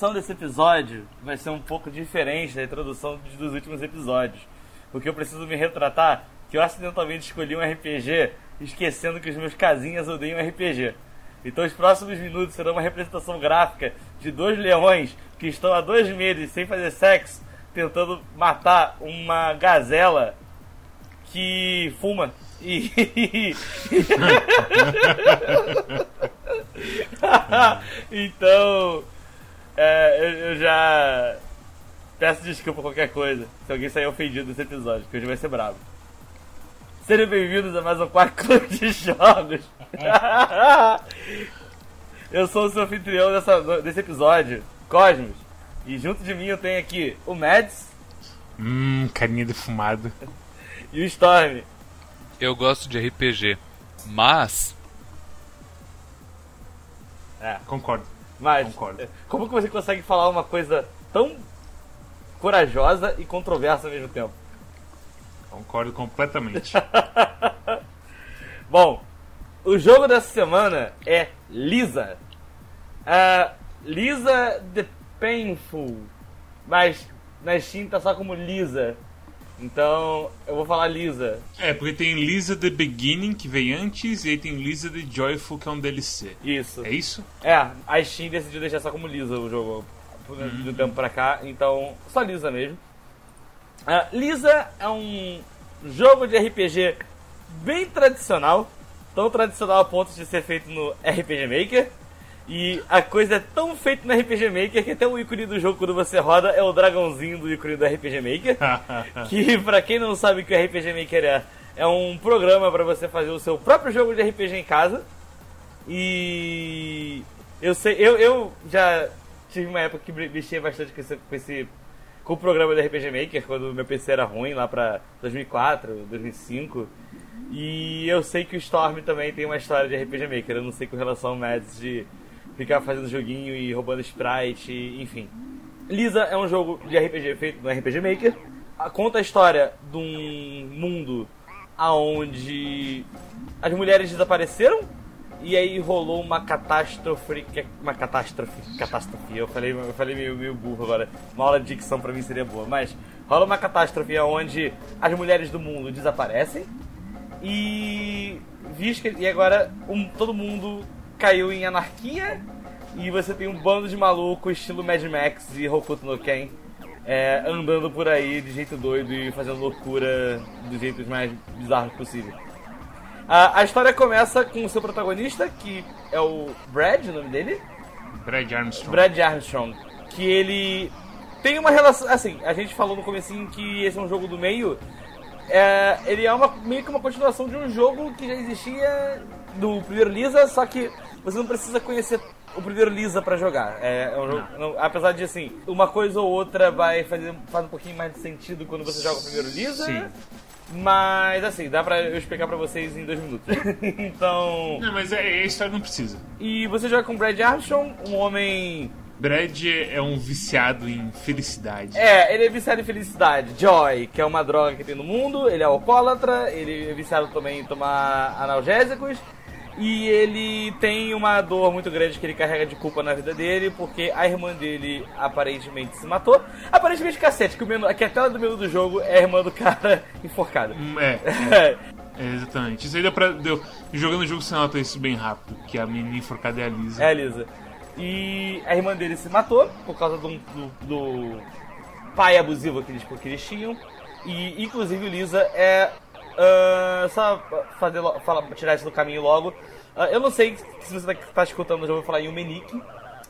introdução desse episódio vai ser um pouco diferente da introdução dos últimos episódios. Porque eu preciso me retratar que eu acidentalmente escolhi um RPG esquecendo que os meus casinhas odeiam RPG. Então os próximos minutos serão uma representação gráfica de dois leões que estão há dois meses sem fazer sexo, tentando matar uma gazela que fuma. E. então. É, eu, eu já. Peço desculpa qualquer coisa se alguém sair ofendido desse episódio, que hoje vai ser bravo. Sejam bem-vindos a mais um quarto clube de jogos. eu sou o seu anfitrião dessa, desse episódio, Cosmos. E junto de mim eu tenho aqui o Mads. Hum, carinha defumada. E o Storm. Eu gosto de RPG, mas. É, concordo. Mas, concordo. como que você consegue falar uma coisa tão corajosa e controversa ao mesmo tempo? Concordo completamente. Bom, o jogo dessa semana é Lisa. Uh, Lisa the Painful. Mas na Steam tá só como Lisa. Então eu vou falar Lisa. É, porque tem Lisa The Beginning, que veio antes, e aí tem Lisa The Joyful, que é um DLC. Isso. É isso? É, a Steam decidiu deixar só como Lisa o jogo uhum. do tempo pra cá, então só Lisa mesmo. Uh, Lisa é um jogo de RPG bem tradicional, tão tradicional a ponto de ser feito no RPG Maker. E a coisa é tão feita no RPG Maker que até o ícone do jogo quando você roda é o dragãozinho do ícone do RPG Maker. que pra quem não sabe o que o RPG Maker é, é um programa para você fazer o seu próprio jogo de RPG em casa. E eu sei, eu, eu já tive uma época que mexia bastante com esse, com esse com o programa do RPG Maker quando meu PC era ruim lá pra 2004, 2005. E eu sei que o Storm também tem uma história de RPG Maker. Eu não sei com relação ao Mads de ficar fazendo joguinho e roubando sprite, enfim. Lisa é um jogo de RPG feito no RPG Maker. Conta a história de um mundo aonde as mulheres desapareceram e aí rolou uma catástrofe, é uma catástrofe, catástrofe. Eu falei, eu falei meio, meio burro agora. Uma aula de dicção para mim seria boa, mas rola uma catástrofe onde as mulheres do mundo desaparecem e e agora um, todo mundo caiu em anarquia e você tem um bando de maluco estilo Mad Max e Hokuto no Ken é, andando por aí de jeito doido e fazendo loucura dos jeitos mais bizarros possível. A, a história começa com o seu protagonista, que é o Brad, o nome dele? Brad Armstrong. Brad Armstrong. Que ele tem uma relação. Assim, a gente falou no comecinho que esse é um jogo do meio. É, ele é uma, meio que uma continuação de um jogo que já existia do primeiro Lisa, só que você não precisa conhecer o primeiro Lisa para jogar. É, é um jogo, não, apesar de assim, uma coisa ou outra vai fazer faz um pouquinho mais de sentido quando você joga o primeiro Lisa. Sim. Mas assim, dá pra eu explicar pra vocês em dois minutos. então. Não, mas é, a história não precisa. E você joga com Brad Armstrong, um homem. Brad é um viciado em felicidade. É, ele é viciado em felicidade. Joy, que é uma droga que tem no mundo, ele é alcoólatra, ele é viciado também em tomar analgésicos. E ele tem uma dor muito grande que ele carrega de culpa na vida dele, porque a irmã dele aparentemente se matou. Aparentemente, cacete, que, o menu, que a tela do menu do jogo é a irmã do cara enforcada. Hum, é. é. exatamente. Isso aí deu pra. Deu, jogando o jogo você nota isso bem rápido, que a menina enforcada é a Lisa. É a Lisa. E a irmã dele se matou por causa do, do, do pai abusivo que eles, que eles tinham. E inclusive Lisa é Uh, só fazer, fala, tirar isso do caminho logo. Uh, eu não sei se você está escutando, eu já vou falar Yumenik.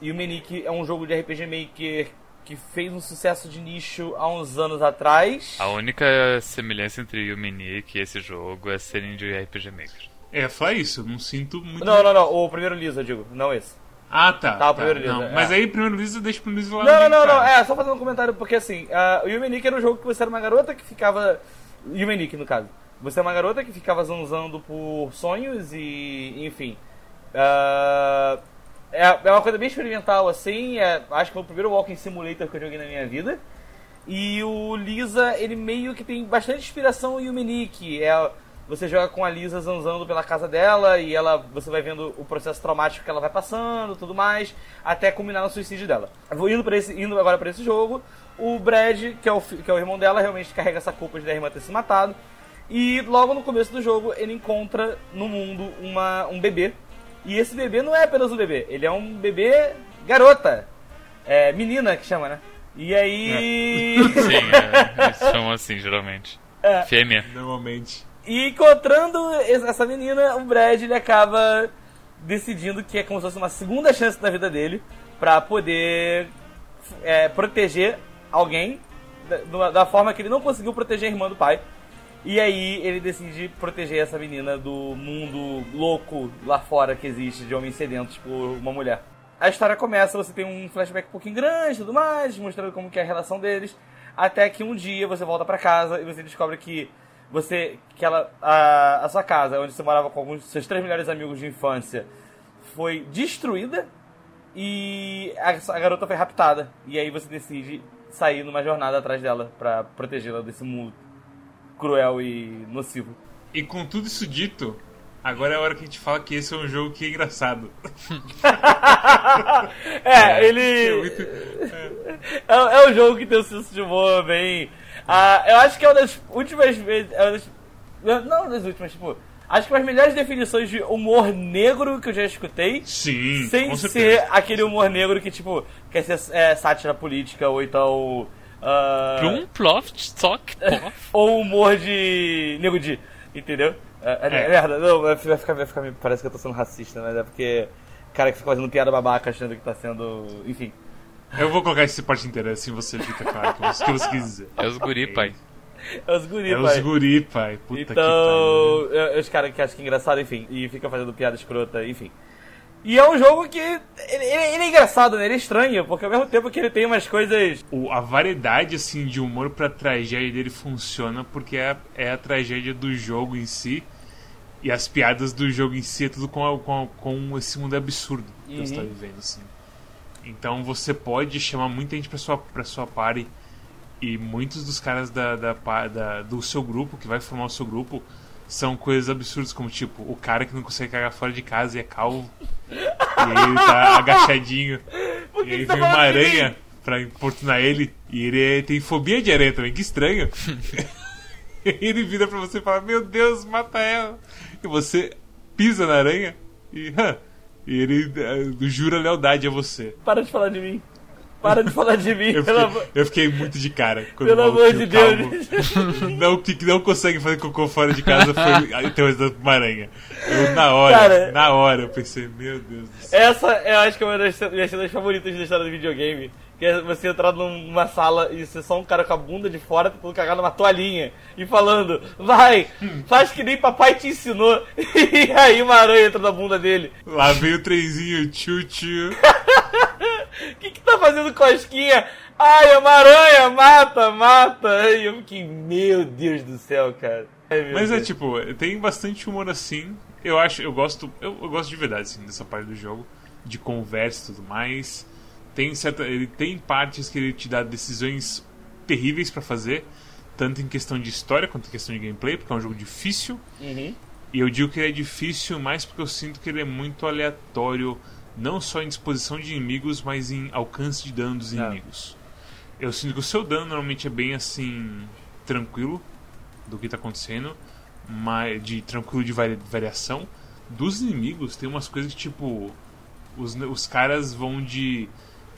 Yumenik é um jogo de RPG Maker que fez um sucesso de nicho há uns anos atrás. A única semelhança entre Yumenik e esse jogo é serem de RPG Maker. É, foi isso, eu não sinto muito. Não, não, não, o primeiro Lisa, eu digo, não esse. Ah, tá. Tá, o primeiro tá, Lisa. Não, mas é. aí o primeiro Lisa deixa pro Lisa lá Não, não, não, não, é, só fazendo um comentário, porque assim, uh, o Yumenik era um jogo que você era uma garota que ficava. Yumenik, no caso. Você é uma garota que ficava zanzando por sonhos e, enfim. Uh, é, é uma coisa bem experimental, assim. É, acho que foi o primeiro Walking Simulator que eu joguei na minha vida. E o Lisa, ele meio que tem bastante inspiração em Yumenik. É você joga com a Lisa zanzando pela casa dela e ela você vai vendo o processo traumático que ela vai passando, tudo mais, até culminar no suicídio dela. Vou indo para esse indo agora para esse jogo, o Brad, que é o que é o irmão dela, realmente carrega essa culpa de a irmã ter se matado. E logo no começo do jogo ele encontra no mundo uma, um bebê. E esse bebê não é apenas um bebê, ele é um bebê garota. É, menina que chama, né? E aí. Sim, é, eles chamam assim, geralmente. É. Fêmea. Normalmente. E encontrando es- essa menina, o Brad ele acaba decidindo que é como se fosse uma segunda chance da vida dele pra poder é, proteger alguém da, da forma que ele não conseguiu proteger a irmã do pai. E aí ele decide proteger essa menina do mundo louco lá fora que existe de homens sedentos por uma mulher. A história começa, você tem um flashback um pouquinho grande e tudo mais, mostrando como que é a relação deles, até que um dia você volta pra casa e você descobre que você que ela a, a sua casa, onde você morava com alguns seus três melhores amigos de infância, foi destruída e a, a garota foi raptada. E aí você decide sair numa jornada atrás dela pra protegê-la desse mundo cruel e nocivo. E com tudo isso dito, agora é a hora que a gente fala que esse é um jogo que é engraçado. É, ele. É muito- É, é um jogo que tem um senso de humor bem. Ah, eu acho que é uma das últimas vezes. é uma das- não das últimas, tipo. Acho que uma das melhores definições de humor negro que eu já escutei. Sim, sem com ser aquele humor negro que, tipo, quer ser é, sátira política ou então. Ah, Plum, ploft, sock, pof. ou humor de. nego de. Entendeu? É, é, É. merda, não, vai ficar, vai ficar. Parece que eu tô sendo racista, mas é porque. Cara que fica fazendo piada babaca achando que tá sendo. Enfim. Eu vou colocar essa parte inteira, assim você fica claro o que você- o que você quis dizer. É os guri, pai. É os guri, É pai. os guri, pai. Puta que pariu. Então, os caras que acham que é engraçado, enfim, e fica fazendo piada escrota, enfim. E é um jogo que. Ele, ele- é engraçado, né? Ele é estranho, porque ao mesmo tempo que ele tem umas coisas. O- a variedade assim de humor pra tragédia dele funciona porque é, a- é a tragédia do jogo em si e as piadas do jogo em si é tudo com, a- com, a- com esse mundo absurdo que você tá Uhum. vivendo assim. Então você pode chamar muita gente pra sua, pra sua party e muitos dos caras da, da, da- do seu grupo, que vai formar o seu grupo, são coisas absurdas, como tipo, o cara que não consegue cagar fora de casa e é calvo. e aí ele tá agachadinho. E aí que tá vem uma aranha pra importunar ele. E ele é- tem fobia de aranha também, que estranho. e ele vira pra você e fala: Meu Deus, mata ela. E você pisa na aranha e, e ele eh, jura lealdade a você. Para de falar de mim. Para de falar de mim, Eu fiquei, amor, eu fiquei muito de cara. Pelo amor de Deus. Não, que não consegue fazer cocô fora de casa foi a teoria uma aranha. Eu, na hora, Cara- na hora, eu pensei: Meu Deus do céu. Essa eu acho que é uma das minhas cenas favoritas da história do videogame. Que é você entrar numa sala e ser só um cara com a bunda de fora tentando cagar numa toalhinha e falando, vai, faz que nem papai te ensinou. E aí uma aranha entra na bunda dele. Lá veio o trenzinho, tchu-tchu. O que que tá fazendo cosquinha? Ai, é uma aranha, mata, mata. Ai, eu fiquei, meu Deus do céu, cara. Ai, Mas é Deus. tipo, tem bastante humor assim. Eu acho, eu gosto, eu, eu gosto de verdade assim dessa parte do jogo, de conversa e tudo mais. Tem certa, ele tem partes que ele te dá decisões terríveis pra fazer, tanto em questão de história quanto em questão de gameplay, porque é um jogo difícil. Uhum. E eu digo que ele é difícil mais porque eu sinto que ele é muito aleatório, não só em disposição de inimigos, mas em alcance de dano dos É. inimigos. Eu sinto que o seu dano normalmente é bem assim tranquilo do que tá acontecendo, mas de tranquilo de vari- variação. Dos inimigos tem umas coisas que tipo os, os caras vão de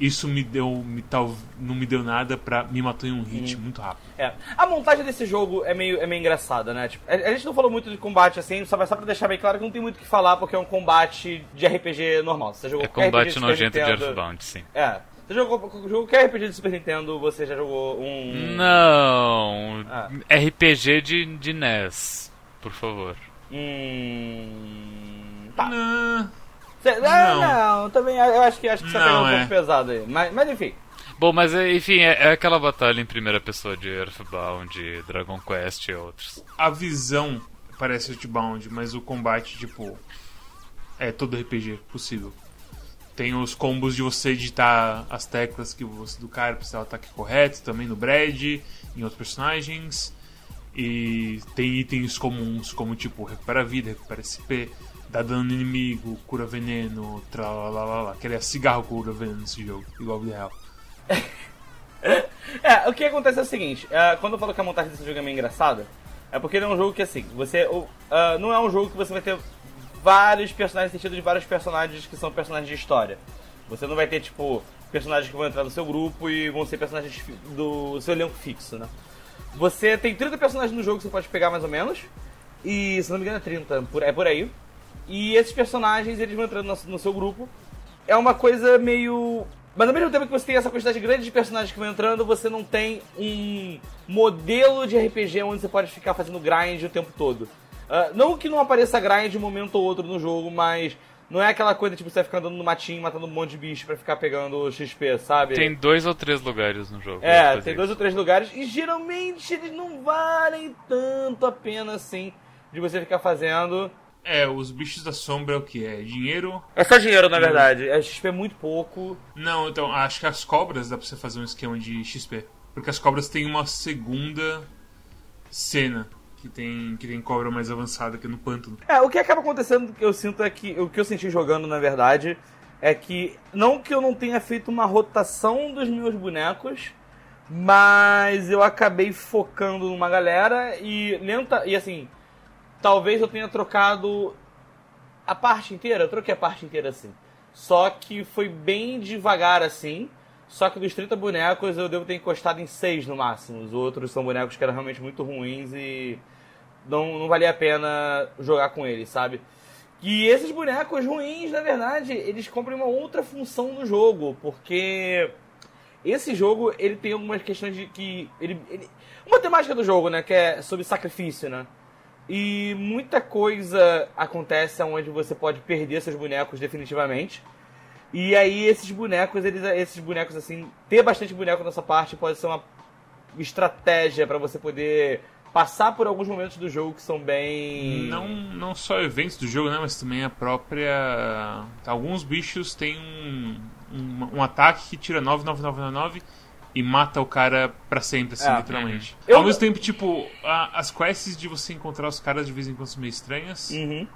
isso me deu me tal não me deu nada pra me matou em um hit muito rápido. É. A montagem desse jogo é meio, é meio engraçada, né? Tipo, a, a gente não falou muito de combate assim, só, só pra deixar bem claro que não tem muito o que falar, porque é um combate de RPG normal. Você jogou É combate RPG Super nojento de Nintendo- Earthbound, sim. É. Você jogou, jogou qualquer RPG de Super Nintendo, você já jogou um. Não. Ah. RPG de, de NES, por favor. Hum. Tá. Não. Cê- ah, Não. não. também eu acho que acho que você tá pegando um é. pouco pesado aí. Mas, mas enfim. Bom, mas é, enfim, é, é aquela batalha em primeira pessoa de Earthbound, Dragon Quest e outros. a visão parece Earthbound, mas o combate, tipo, é todo RPG possível. Tem os combos de você digitar as teclas que você, do cara pra ser o ataque correto, também no Brad, em outros personagens. E tem itens comuns, como tipo, recupera vida, recupera SP, dá dano no inimigo, cura veneno, tralalala. Que ele é cigarro cura veneno nesse jogo, igual o real. é, o que acontece é o seguinte, uh, quando eu falo que a montagem desse jogo é meio engraçada, é porque ele é um jogo que assim, você. Uh, não é um jogo que você vai ter vários personagens, sentido de vários personagens que são personagens de história. Você não vai ter, tipo, personagens que vão entrar no seu grupo e vão ser personagens do seu elenco fixo, né? Você tem 30 personagens no jogo que você pode pegar mais ou menos. E se não me engano é 30, é por aí. E esses personagens eles vão entrando no, no seu grupo. É uma coisa meio. Mas ao mesmo tempo que você tem essa quantidade grande de personagens que vão entrando, você não tem um modelo de RPG onde você pode ficar fazendo grind o tempo todo. Uh, não que não apareça grind de um momento ou outro no jogo, mas não é aquela coisa tipo você ficar andando no matinho matando um monte de bicho pra ficar pegando XP, sabe? Tem dois ou três lugares no jogo. É, tem dois ou três lugares e geralmente eles não valem tanto a pena assim de você ficar fazendo. É, os bichos da sombra é o que? É dinheiro? É só dinheiro, na verdade. É XP é muito pouco. Não, então, acho que as cobras dá pra você fazer um esquema de XP. Porque as cobras têm uma segunda cena que tem, que tem cobra mais avançada que no pântano. É, o que acaba acontecendo, que eu sinto é que. O que eu senti jogando, na verdade, é que. Não que eu não tenha feito uma rotação dos meus bonecos, mas eu acabei focando numa galera e lenta. E assim, talvez eu tenha trocado a parte inteira, eu troquei a parte inteira assim. Só que foi bem devagar assim. Só que dos 30 bonecos eu devo ter encostado em 6 no máximo. Os outros são bonecos que eram realmente muito ruins e não, não valia a pena jogar com eles, sabe? E esses bonecos ruins, na verdade, eles cumprem uma outra função no jogo, porque esse jogo ele tem algumas questões de que ele, ele uma temática do jogo, né, que é sobre sacrifício, né? E muita coisa acontece onde você pode perder seus bonecos definitivamente. E aí esses bonecos, eles esses bonecos assim, ter bastante boneco nessa parte pode ser uma estratégia para você poder passar por alguns momentos do jogo que são bem. Não, não só eventos do jogo, né? Mas também a própria. Alguns bichos têm um, um, um ataque que tira 99999 e mata o cara pra sempre, assim, é, literalmente. Uhum. Ao mesmo tempo, tipo, a, as quests de você encontrar os caras de vez em quando são meio estranhas. Uhum.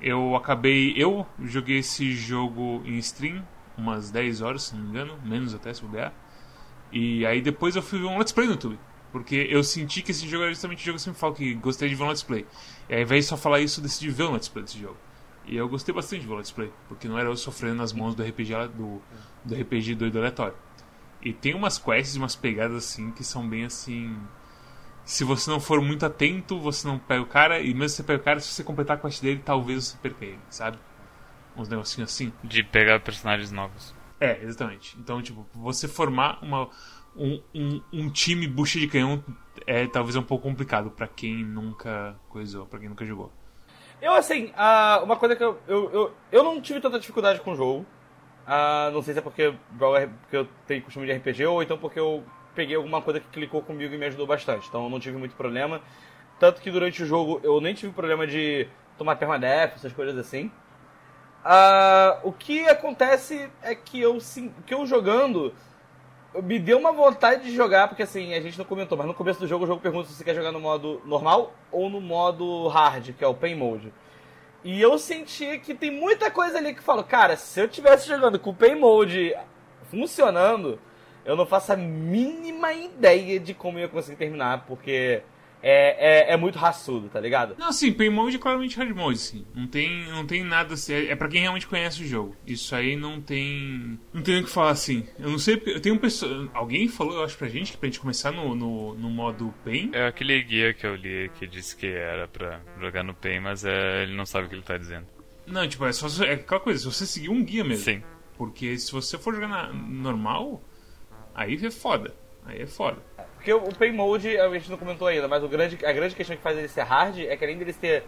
Eu acabei. Eu joguei esse jogo em stream umas 10 horas, se não me engano, menos até se bobear. E aí depois eu fui ver um let's play no YouTube. Porque eu senti que esse jogo era justamente o jogo que eu sempre falo que gostei de ver um let's play. E ao invés de só falar isso, eu decidi ver um let's play desse jogo. E eu gostei bastante de ver um let's play, porque não era eu sofrendo nas mãos do RPG do, do RPG doido aleatório. E tem umas quests, umas pegadas assim, que são bem assim. Se você não for muito atento, você não pega o cara, e mesmo se você pega o cara, se você completar a quest dele, talvez você perca ele, sabe? Uns negocinhos assim. De pegar personagens novos. É, exatamente. Então, tipo, você formar uma, um, um, um, time bucha de canhão é talvez um pouco complicado para quem nunca coisou, para quem nunca jogou. Eu, assim, uh, uma coisa que eu, eu, eu, eu não tive tanta dificuldade com o jogo. Uh, não sei se é porque, porque eu tenho costume de RPG ou então porque eu peguei alguma coisa que clicou comigo e me ajudou bastante. Então eu não tive muito problema. Tanto que durante o jogo eu nem tive problema de tomar permadeath, essas coisas assim. Uh, o que acontece é que eu, sim, que eu jogando me deu uma vontade de jogar, porque assim, a gente não comentou, mas no começo do jogo o jogo pergunta se você quer jogar no modo normal ou no modo hard, que é o Pain Mode. E eu senti que tem muita coisa ali que falo, cara, se eu tivesse jogando com o Pain Mode funcionando, eu não faço a mínima ideia de como eu ia conseguir terminar, porque é, é, é, muito raçudo, tá ligado? Não, sim, Pain Mode é claramente hard mode, sim. Não tem, não tem nada assim. É, é pra quem realmente conhece o jogo. Isso aí não tem. Não tem o que falar assim. Eu não sei. Eu tenho um pessoa. Alguém falou, eu acho, pra gente, que pra gente começar no, no, no modo Pain. É aquele guia que eu li que disse que era pra jogar no Pain, mas é, ele não sabe o que ele tá dizendo. Não, tipo, é só é aquela coisa, se você seguir um guia mesmo. Sim. Porque se você for jogar na, normal, aí é foda. Aí é foda. Porque o Pain Mode, a gente não comentou ainda, mas o grande, a grande questão que faz ele ser hard é que além dele ter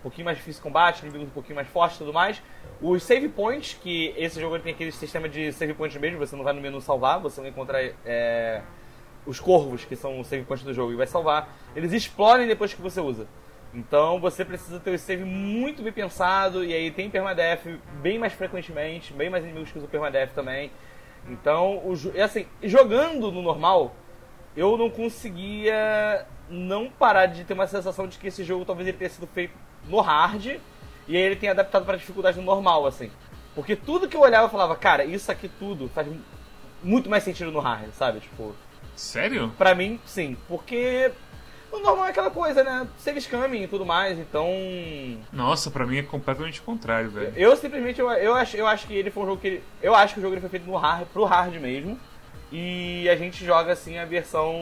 um pouquinho mais difícil de combate, inimigos um pouquinho mais fortes e tudo mais, os save points, que esse jogo tem aquele sistema de save points mesmo, você não vai no menu salvar, você vai encontrar é, os corvos, que são os save points do jogo, e vai salvar. Eles explodem depois que você usa. Então você precisa ter o save muito bem pensado, e aí tem permadeath bem mais frequentemente, bem mais inimigos que usam permadeath também. Então, o, assim, jogando no normal, eu não conseguia não parar de ter uma sensação de que esse jogo talvez ele tenha sido feito no hard e aí ele tenha adaptado pra dificuldade no normal, assim. Porque tudo que eu olhava eu falava, cara, isso aqui tudo faz muito mais sentido no hard, sabe? Tipo, Sério? pra mim, sim. Porque o normal é aquela coisa, né? Save scamming e tudo mais, então. Nossa, pra mim é completamente o contrário, velho. Eu simplesmente eu, eu, acho, eu acho que ele foi um jogo que. ele- eu acho que o jogo ele foi feito no hard, pro hard mesmo. E a gente joga assim a versão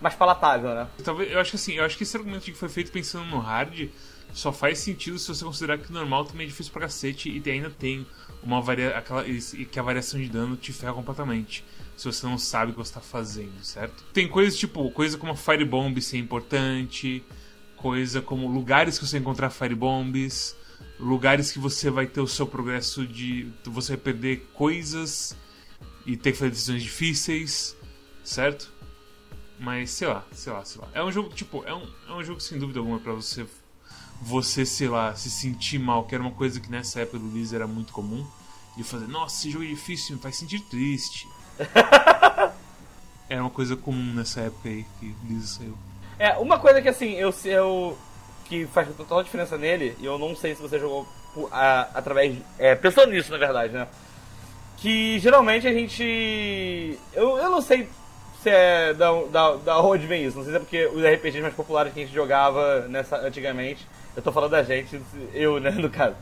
mais palatável, né? Talvez, eu acho que assim, eu acho que esse argumento que foi feito pensando no hard só faz sentido se você considerar que o normal também é difícil pra cacete e ainda tem uma varia, aquela, que a variação de dano te ferra completamente. Se você não sabe o que você tá fazendo, certo? Tem coisas tipo, coisa como Firebomb ser importante, coisa como lugares que você encontrar Firebombs, lugares que você vai ter o seu progresso de. Você vai perder coisas e ter que fazer decisões difíceis, certo? Mas sei lá, sei lá, sei lá. É um jogo, tipo, é um, é um jogo sem dúvida alguma pra você, você, sei lá, se sentir mal, que era uma coisa que nessa época do Liz era muito comum. De fazer, nossa, esse jogo é difícil, me faz sentir triste. era uma coisa comum nessa época aí que Liz saiu. É, uma coisa que assim, eu, eu que faz total diferença nele, e eu não sei se você jogou a- através. É, pensando nisso, na verdade, né? Que geralmente a gente. Eu, eu não sei se é da, da, da onde vem isso, não sei se é porque os RPGs mais populares que a gente jogava nessa, antigamente. Eu tô falando da gente, eu, né, no caso.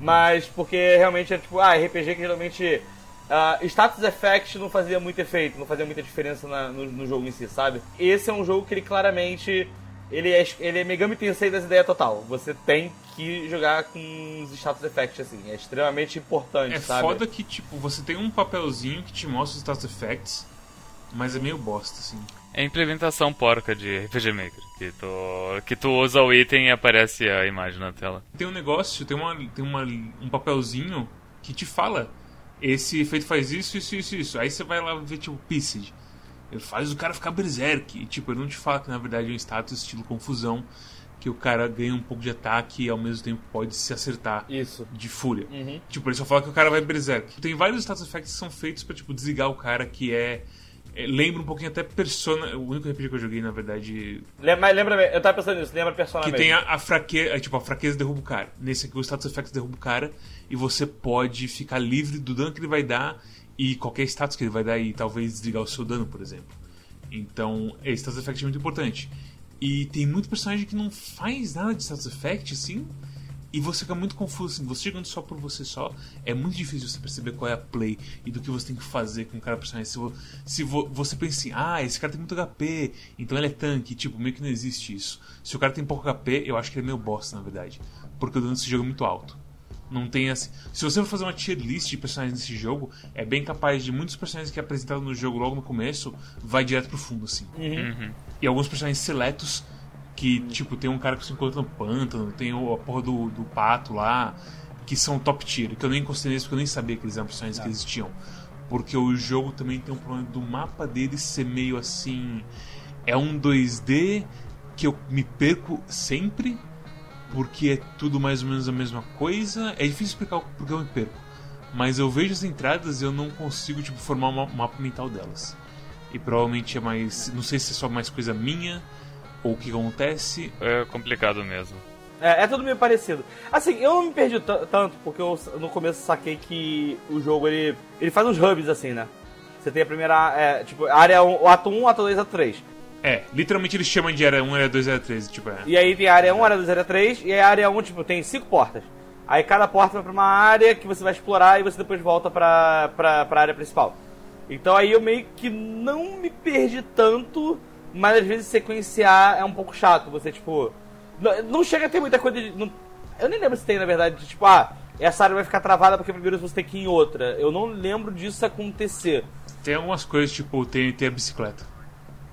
Mas porque realmente é tipo, ah, RPG que geralmente. ah, status effect não fazia muito efeito, não fazia muita diferença na- no, no jogo em si, sabe? Esse é um jogo que ele claramente. Ele é, ele é Megami Tensei das ideias total. Você tem que jogar com os status effects, assim. É extremamente importante, É sabe? foda que, tipo, você tem um papelzinho que te mostra os status effects, mas é meio bosta, assim. É a implementação porca de RPG Maker. Que tu, que tu usa o item e aparece a imagem na tela. Tem um negócio, tem, uma, tem uma, um papelzinho que te fala esse efeito faz isso, isso, isso, isso. Aí você vai lá ver, tipo, Pissed. Ele faz o cara ficar berserk. E, tipo, ele não te fala que na verdade é um status estilo confusão. Que o cara ganha um pouco de ataque e ao mesmo tempo pode se acertar Isso. de fúria. Uhum. Tipo, ele só fala que o cara vai berserk. Tem vários status effects que são feitos pra, tipo, desligar o cara que é. é, lembra um pouquinho até Persona. O único RPG que eu joguei, na verdade, Lembra, mas lembra, eu tava pensando nisso, lembra Persona que mesmo. tem a, a fraqueza, tipo, a fraqueza derruba o cara. Nesse aqui, o status effects derruba o cara e você pode ficar livre do dano que ele vai dar e qualquer status que ele vai dar e talvez desligar o seu dano, por exemplo. Então, esse status effect é muito importante. E tem muito personagem que não faz nada de status effect, assim, e você fica muito confuso, assim, você jogando só por você só, é muito difícil você perceber qual é a play e do que você tem que fazer com cada personagem. Se, vo- se vo- você pensa assim, ah, esse cara tem muito HP, então ele é tanque, tipo, meio que não existe isso. Se o cara tem pouco HP, eu acho que ele é meio bosta, na verdade. Porque o dano desse jogo é muito alto. Não tem assim. Se você for fazer uma tier list de personagens nesse jogo, é bem capaz de muitos personagens que é apresentado no jogo logo no começo, vai direto pro fundo, assim. E alguns personagens seletos que, tipo, tem um cara que se encontra no pântano, tem o- a porra do, do pato lá, que são top tier, que eu nem considerei isso porque eu nem sabia que eles eram personagens que existiam. Porque o jogo também tem um problema do mapa dele ser meio assim. É um 2D que eu me perco sempre, porque é tudo mais ou menos a mesma coisa. É difícil explicar o porquê eu me perco. Mas eu vejo as entradas e eu não consigo, tipo, formar um mapa mental delas. E provavelmente é mais. Não sei se é só mais coisa minha ou o que acontece. É complicado mesmo. É, é tudo meio parecido. Assim, eu não me perdi tanto, porque eu no começo saquei que o jogo ele, ele faz uns hubs assim, né? Você tem a primeira. É, tipo, a área 1, o ato 1, ato 2, ato 3. É, literalmente eles chamam de área 1, área 2, área 3. Tipo, é. E aí tem área 1, área 2, área 3, e a área 1, tipo, tem cinco portas. Aí cada porta vai pra uma área que você vai explorar e você depois volta pra, pra, pra área principal. Então aí eu meio que não me perdi tanto, mas às vezes sequenciar é um pouco chato. Você, tipo. Não, não chega a ter muita coisa de. não- eu nem lembro se tem, na verdade, de, tipo, ah, essa área vai ficar travada porque primeiro você tem que ir em outra. Eu não lembro disso acontecer. Tem algumas coisas, tipo, tem, tem a bicicleta.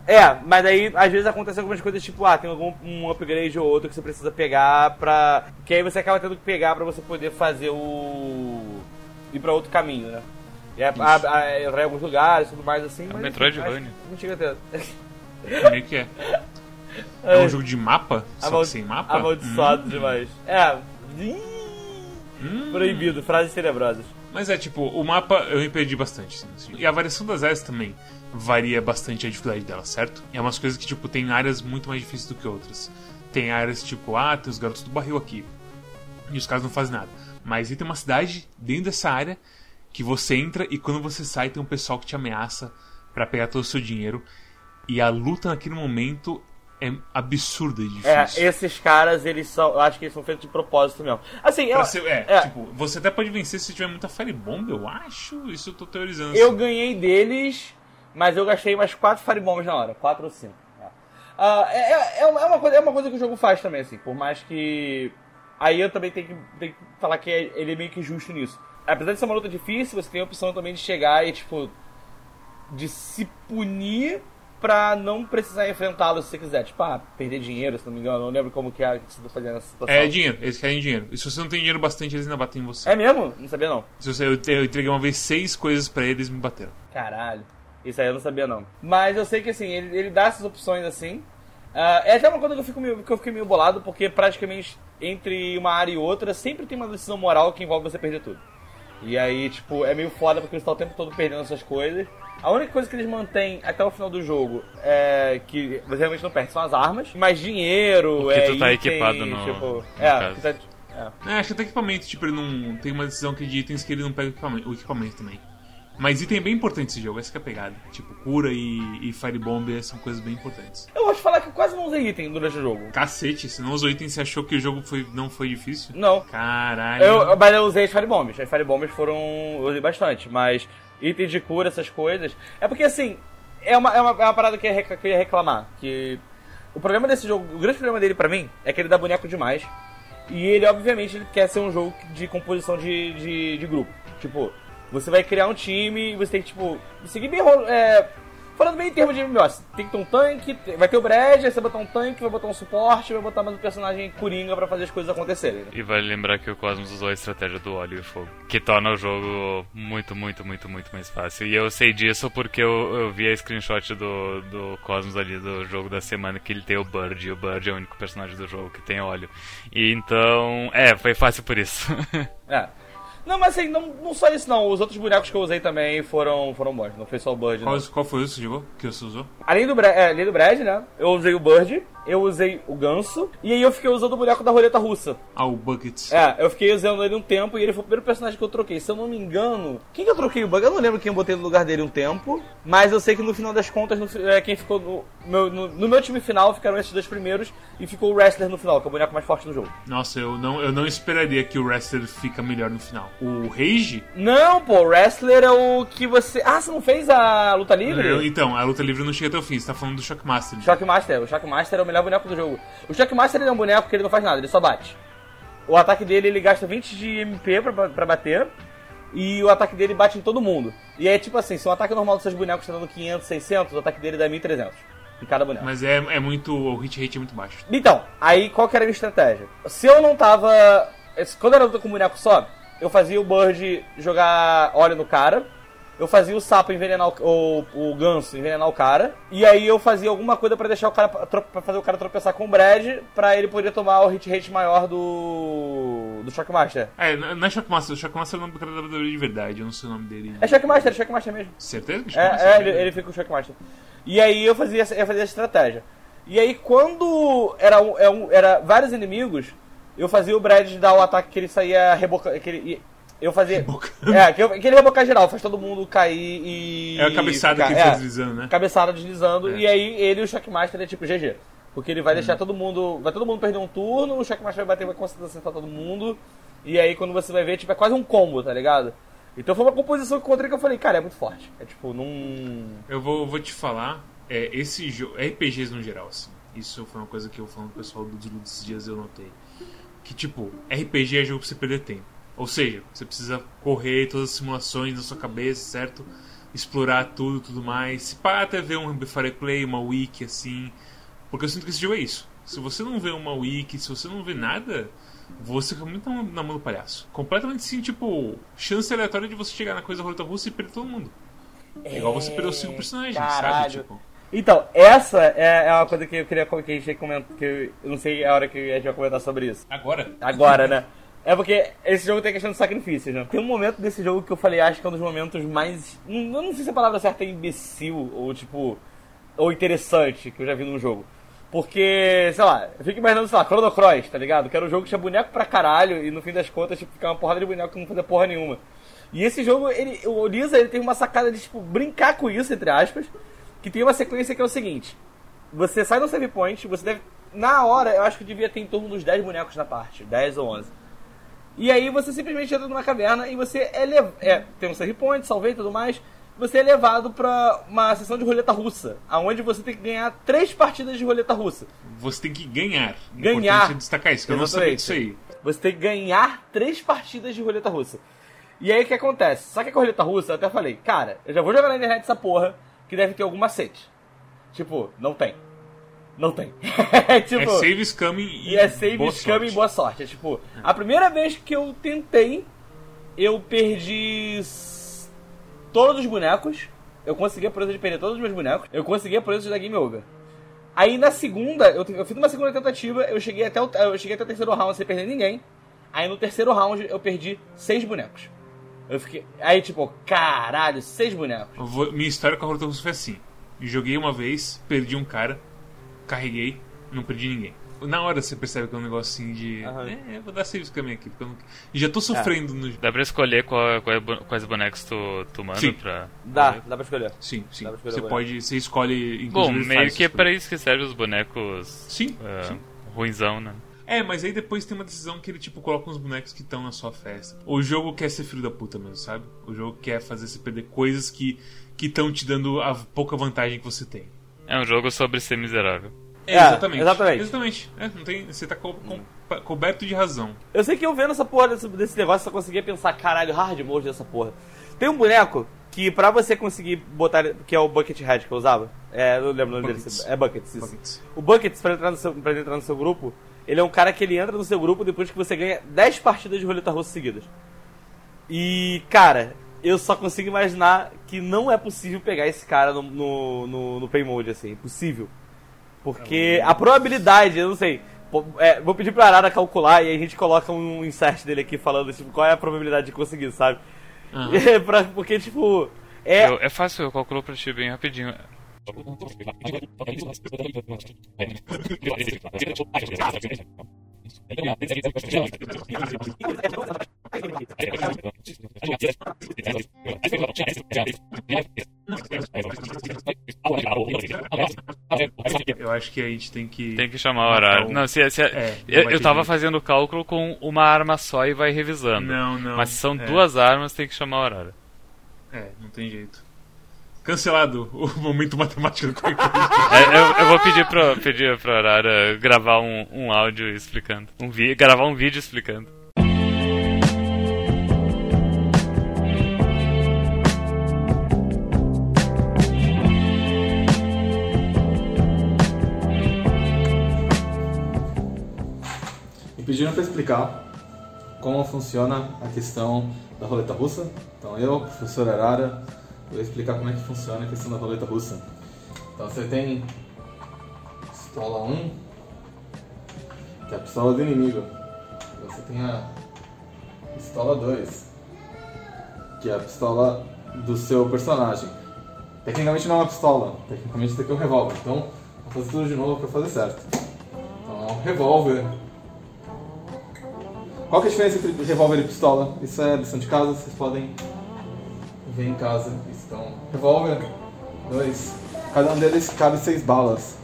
É, mas aí às vezes acontece algumas coisas tipo, ah, tem algum um upgrade ou outro que você precisa pegar pra. Que aí você acaba tendo que pegar pra você poder fazer o. ir pra outro caminho, né? E é, a, a, entrar em alguns lugares e tudo mais assim. mas, Metroidvania. Não chega a ter. Meio que é. É um jogo de mapa? Só que Amaldi- sem mapa? Amaldiçoado Hum. demais. É. Ih, Proibido, frases tenebrosas. Mas é tipo, o mapa eu me perdi bastante. Assim, jogo. e a variação das áreas também varia bastante a dificuldade dela, certo? É umas coisas que, tipo, tem áreas muito mais difíceis do que outras. Tem áreas tipo, ah, tem os garotos do barril aqui. E os caras não fazem nada. Mas aí tem uma cidade dentro dessa área que você entra e quando você sai tem um pessoal que te ameaça pra pegar todo o seu dinheiro. E a luta naquele momento é absurda de É, difícil. esses caras, eles são. Eu acho que eles são feitos de propósito mesmo. Assim, eu, ser- é, é. tipo, você até pode vencer se tiver muita Firebomb, eu acho. Isso eu tô teorizando. eu assim. ganhei deles, mas eu gastei mais 4 firebombs na hora. 4 ou 5. É, é, é, uma- é uma coisa, é uma coisa que o jogo faz também, assim. Por mais que. Aí eu também tenho que, tenho que falar que é- ele é meio que justo nisso. Apesar de ser uma luta difícil, você tem a opção também de chegar e, tipo. De se punir pra não precisar enfrentá-lo se você quiser. Tipo, ah, perder dinheiro, se não me engano. Não lembro como que é que você tá fazendo nessa situação. É dinheiro, eles querem dinheiro. E se você não tem dinheiro bastante, eles ainda batem em você. É mesmo? Não sabia não. Se você, eu, eu entreguei uma vez seis coisas pra eles, me bateram. Caralho. Isso aí eu não sabia não. Mas eu sei que assim, ele, ele dá essas opções assim. Ah, é até uma coisa que eu, fico meio, que eu fiquei meio bolado, porque praticamente entre uma área e outra sempre tem uma decisão moral que envolve você perder tudo. E aí, tipo, é meio foda porque você tá o tempo todo perdendo essas coisas. A única coisa que eles mantêm até o final do jogo é que você realmente não perde são as armas, mas dinheiro, O que é, tu tá item, equipado no- tipo, no é, caso. que tá- é. É, acho que até equipamento, tipo, ele não. Tem uma decisão que de itens que ele não pega o equipamento, o equipamento também. Mas item é bem importante esse jogo, essa que é a pegada. Tipo, cura e, e Firebomb são coisas bem importantes. Eu vou te falar que eu quase não usei item durante o jogo. Cacete, se não usou item, você achou que o jogo foi, não foi difícil? Não. Caralho. Eu, mas eu usei as Firebombs. As Firebombs foram. Eu usei bastante, mas itens de cura, essas coisas. É porque assim, é uma, é uma, é uma parada que eu ia reclamar. Que o problema desse jogo, o grande problema dele pra mim é que ele dá boneco demais. E ele, obviamente, ele quer ser um jogo de composição de, de, de grupo. Tipo, você vai criar um time e você tem que, tipo, seguir bem. É, falando bem em termos de MMO, tem que ter um tanque, vai ter o Brad, aí você vai botar um tanque, vai botar um suporte, vai botar mais um personagem coringa pra fazer as coisas acontecerem. né? E vale lembrar que o Cosmos usou a estratégia do óleo e fogo, que torna o jogo muito, muito, muito, muito mais fácil. E eu sei disso porque eu, eu vi a screenshot do, do Cosmos ali do jogo da semana que ele tem o Bird, e o Bird é o único personagem do jogo que tem óleo. E então, é, foi fácil por isso. É. Não, mas assim, não, não só isso não. Os outros bonecos que eu usei também foram, foram bons. Não foi só o Bird, Qual, não. qual foi o que você jogou? Que você usou? Além do, é, além do Brad, né? Eu usei o Bird, eu usei o Ganso, e aí eu fiquei usando o boneco da roleta russa. Ah, o Buckets. É, eu fiquei usando ele um tempo e ele foi o primeiro personagem que eu troquei. Se eu não me engano. Quem que eu troquei o bug? Eu não lembro quem eu botei no lugar dele um tempo. Mas eu sei que no final das contas, no, é, quem ficou no meu, no, no meu time final ficaram esses dois primeiros e ficou o Wrestler no final, que é o boneco mais forte do jogo. Nossa, eu não, eu não esperaria que o Wrestler fica melhor no final. O Rage? Não, pô, o Wrestler é o que você. Ah, você não fez a luta livre? Eu- então, a luta livre não chega até o fim. Você tá falando do Shockmaster. Shockmaster. O Shockmaster é o melhor boneco do jogo. O Shockmaster ele é um boneco que ele não faz nada, ele só bate. O ataque dele ele gasta 20 de MP pra, pra bater. E o ataque dele bate em todo mundo. E é tipo assim, se o ataque normal dos seus bonecos tá dando 500, 600, o ataque dele dá 1300 em cada boneco. Mas é, é muito. O hit rate é muito baixo. Então, aí qual que era a minha estratégia? Se eu não tava. Quando era luta com um boneco só, eu fazia o Bird jogar óleo no cara. Eu fazia o sapo envenenar o, o, o ganso envenenar o cara. E aí eu fazia alguma coisa pra deixar o cara. pra fazer o cara tropeçar com o Brad. Pra ele poder tomar o hit rate maior do. do Shockmaster. É, não é Shockmaster. O Shockmaster é o nome do cara da WWE de verdade. Eu não sei o nome dele. É Shockmaster, é Shockmaster mesmo. Certeza que é Shockmaster? É, é ele, ele fica com o Shockmaster. E aí eu fazia, essa- eu fazia essa estratégia. E aí quando era, um, é um- era vários inimigos, eu fazia o Brad dar o ataque que ele saía rebocando. Eu fazia. Rebocando. É, que, eu, que ele rebocar geral, faz todo mundo cair e. É a cabeçada ficar- que ele fica deslizando, né? Cabeçada deslizando, É. e aí ele e o Shockmaster é tipo GG. Porque ele vai deixar todo mundo. Vai todo mundo perder um turno, o Shockmaster vai bater, vai conseguir acertar todo mundo. E aí quando você vai ver, tipo, é quase um combo, tá ligado? Então foi uma composição que eu encontrei que eu falei, cara, é muito forte. É tipo, num. Eu vou, vou te falar, é, esse jogo, RPGs no geral, assim, isso foi uma coisa que eu falando o pessoal do Desludo esses dias eu notei. Que tipo, RPG é jogo pra você perder tempo. Ou seja, você precisa correr todas as simulações na sua cabeça, certo? Explorar tudo tudo mais. Se pá, até ver um I Play, uma wiki, assim. Porque eu sinto que esse jogo é isso. Se você não vê uma wiki, se você não vê nada, você fica muito na mão do palhaço. Completamente assim, tipo, chance aleatória de você chegar na coisa roleta russa e perder todo mundo. É igual você perder os cinco personagens, sabe? Caralho. Tipo, Então, essa é, é uma coisa que eu queria que a gente comentar, que eu, eu não sei a hora que a gente vai comentar sobre isso. agora? Agora, né? É porque esse jogo tem questão de sacrifícios, né? Tem um momento desse jogo que eu falei, acho que é um dos momentos mais. Eu não sei se a palavra certa é imbecil ou tipo. ou interessante que eu já vi num jogo. Porque, sei lá, eu fico imaginando, sei lá, Chrono Cross, tá ligado? Que era um jogo que tinha boneco pra caralho e no fim das contas, tipo, ficava uma porrada de boneco que não fazia porra nenhuma. E esse jogo, ele, o Lisa, ele tem uma sacada de, tipo, brincar com isso, entre aspas, que tem uma sequência que é o seguinte. Você sai do save point, você deve... Na hora, eu acho que devia ter em torno dos 10 bonecos na parte, 10 ou 11. E aí você simplesmente entra numa caverna e você é, lev... é tem um save point, salvei e tudo mais você é levado para uma sessão de roleta russa, aonde você tem que ganhar três partidas de roleta russa. Você tem que ganhar. Ganhar. Importante destacar isso, que eu não sabia disso aí. Você tem que ganhar três partidas de roleta russa. E aí o que acontece? Só que a roleta russa, eu até falei, cara, eu já vou jogar na internet essa porra, que deve ter algum macete. Tipo, não tem. Não tem. tipo, É save scamming e, e é save boa scam sorte. e boa sorte. É tipo, a primeira vez que eu tentei, eu perdi todos os bonecos. Eu consegui a proeza de perder todos os meus bonecos. Eu consegui a proeza de dar game over. Aí na segunda, eu, eu fiz uma segunda tentativa, eu cheguei até o, eu cheguei até o terceiro round sem perder ninguém. Aí no terceiro round eu perdi seis bonecos. Eu fiquei. Aí tipo, caralho, seis bonecos. Vou- minha história com a Russa foi assim. Joguei uma vez, perdi um cara, carreguei, não perdi ninguém. Na hora você percebe que é um negócio assim de. Aham. É, eu vou dar save scamming aqui, porque eu não... já tô sofrendo no. Dá pra escolher qual, qual é bo- quais bonecos tu, tu manda Sim. pra. Dá, dá pra escolher. Sim, sim. Dá pra escolher Você o pode. Você escolhe. Bom, inclusive, meio faz que é pra isso que servem os bonecos Sim, é, sim. ruinzão, né? É, mas aí depois tem uma decisão que ele, tipo, coloca uns bonecos que estão na sua festa. O jogo quer ser filho da puta mesmo, sabe? O jogo quer fazer você perder coisas que estão te dando a pouca vantagem que você tem. É um jogo sobre ser miserável. É, exatamente. exatamente. Exatamente. É, não tem, você tá co- com- coberto de razão. Eu sei que eu vendo essa porra desse, desse negócio só conseguia pensar, caralho, hard mode dessa porra. Tem um boneco que pra você conseguir botar, que é o Bucket Head que eu usava. É, não lembro o nome Buckets. dele. É Buckets, isso. Buckets. O Buckets, pra entrar, no seu, pra entrar no seu grupo, ele é um cara que ele entra no seu grupo depois que você ganha 10 partidas de roleta russa seguidas. E, cara, eu só consigo imaginar que não é possível pegar esse cara no, no, no, no Play Mode, assim. Impossível. Porque a probabilidade, eu não sei. é, vou pedir pra Arara calcular e aí a gente coloca um insert dele aqui falando, tipo, qual é a probabilidade de conseguir, sabe? Aham. Pra- porque, tipo. É, Eu- é fácil, eu calculo pra ti bem rapidinho. Eu acho que a gente tem que. Tem que chamar o horário. Não, se, se, É, eu, vai eu ter tava fazendo o cálculo com uma arma só e vai revisando. Não, não. Mas se são é, duas armas, tem que chamar o horário. É, não tem jeito. Cancelado o momento matemático do. É, eu, eu vou pedir pra, pedir pra Arara gravar um, um áudio explicando. Um vi, gravar um vídeo explicando. Me pediram para explicar como funciona a questão da roleta russa. Então eu, professor Arara, vou explicar como é que funciona a questão da roleta russa. Então você tem pistola 1, que é a pistola do inimigo. Você tem a pistola 2, que é a pistola do seu personagem. Tecnicamente não é uma pistola, tecnicamente isso aqui é um revólver. Então vou fazer tudo de novo para fazer certo. Então é um revólver qual que é a diferença entre revólver e pistola? Isso é lição de casa, vocês podem ver em casa. Então, revólver, dois. Cada um deles cabe seis balas.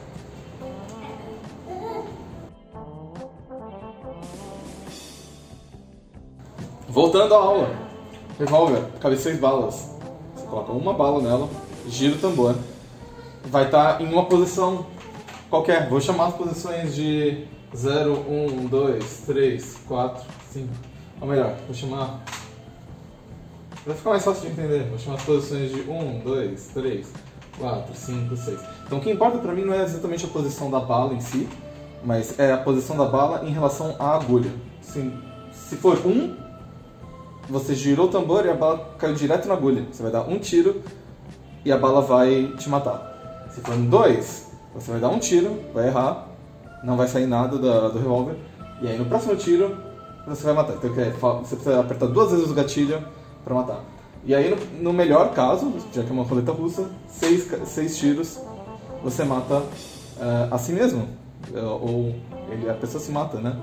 Voltando à aula. Revólver, cabe seis balas. Você coloca uma bala nela, gira o tambor. Vai estar em uma posição qualquer. Vou chamar as posições de 0, 1, 2, 3, 4, 5. Ou melhor, vou chamar. Vai ficar mais fácil de entender. Vou chamar as posições de 1, 2, 3, 4, 5, 6. Então o que importa pra mim não é exatamente a posição da bala em si, mas é a posição da bala em relação à agulha. Se, se for 1, você girou o tambor e a bala caiu direto na agulha. Você vai dar um tiro e a bala vai te matar. Se for um 2, você vai dar um tiro, vai errar, não vai sair nada da- do revólver. E aí no próximo tiro, você vai matar. Então você precisa apertar duas vezes o gatilho para matar. E aí, no, no melhor caso, já que é uma roleta russa, seis, seis tiros você mata eh, a si mesmo. Eh, ou ele, a pessoa se mata, né?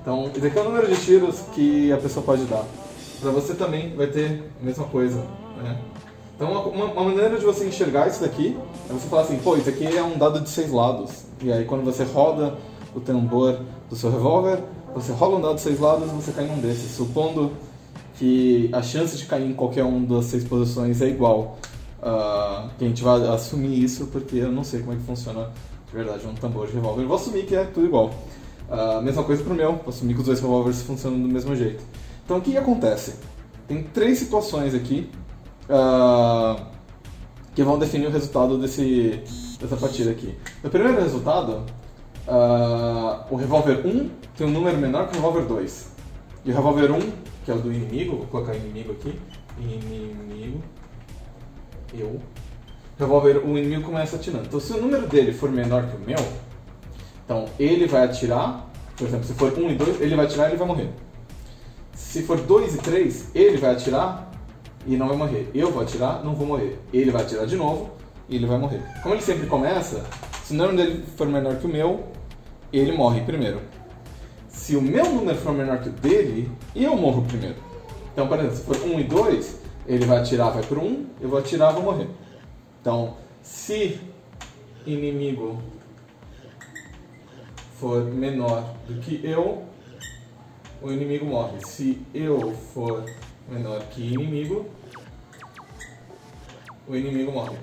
Então, esse aqui é o número de tiros que a pessoa pode dar. Para você também vai ter a mesma coisa, né? Então, uma, uma- maneira de você enxergar isso daqui é você falar assim, pô, isso aqui é um dado de seis lados. E aí, quando você roda o tambor do seu revólver, você rola um dado de seis lados e você cai em um desses, supondo que a chance de cair em qualquer um das seis posições é igual. Ah, que a gente vai assumir isso porque eu não sei como é que funciona de verdade um tambor de revólver. Eu vou assumir que é tudo igual. Ah, mesma coisa pro meu, vou assumir que os dois revólveres funcionam do mesmo jeito. Então o que, que acontece? Tem três situações aqui ah, que vão definir o resultado desse, dessa partida aqui. No primeiro resultado, ah, o revólver 1 tem um número menor que o revólver 2. E o revólver 1, que é o do inimigo, vou colocar inimigo aqui. Inimigo. Eu. Revólver, o inimigo começa atirando. Então, se o número dele for menor que o meu, então ele vai atirar. Por exemplo, se for 1 e 2, ele vai atirar e ele vai morrer. Se for 2 e 3, ele vai atirar e não vai morrer. Eu vou atirar, não vou morrer. Ele vai atirar de novo e ele vai morrer. Como ele sempre começa, se o número dele for menor que o meu, ele morre primeiro. Se o meu número for menor que o dele, eu morro primeiro. Então, por exemplo, se for 1 e 2, ele vai atirar, vai pro 1, eu vou atirar, vou morrer. Então, se inimigo for menor do que eu, o inimigo morre. Se eu for menor que inimigo, o inimigo morre.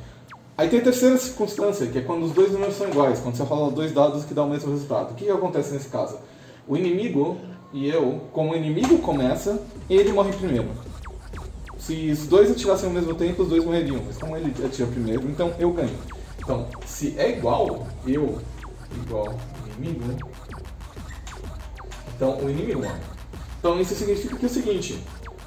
Aí tem a terceira circunstância, que é quando os dois números são iguais, quando você rola dois dados que dão o mesmo resultado. O que acontece nesse caso? O inimigo e eu, como o inimigo começa, ele morre primeiro. Se os dois atirassem ao mesmo tempo, os dois morreriam, mas como ele atira primeiro, então eu ganho. Então, se é igual, eu igual inimigo, então o inimigo morre. Então isso significa que é o seguinte,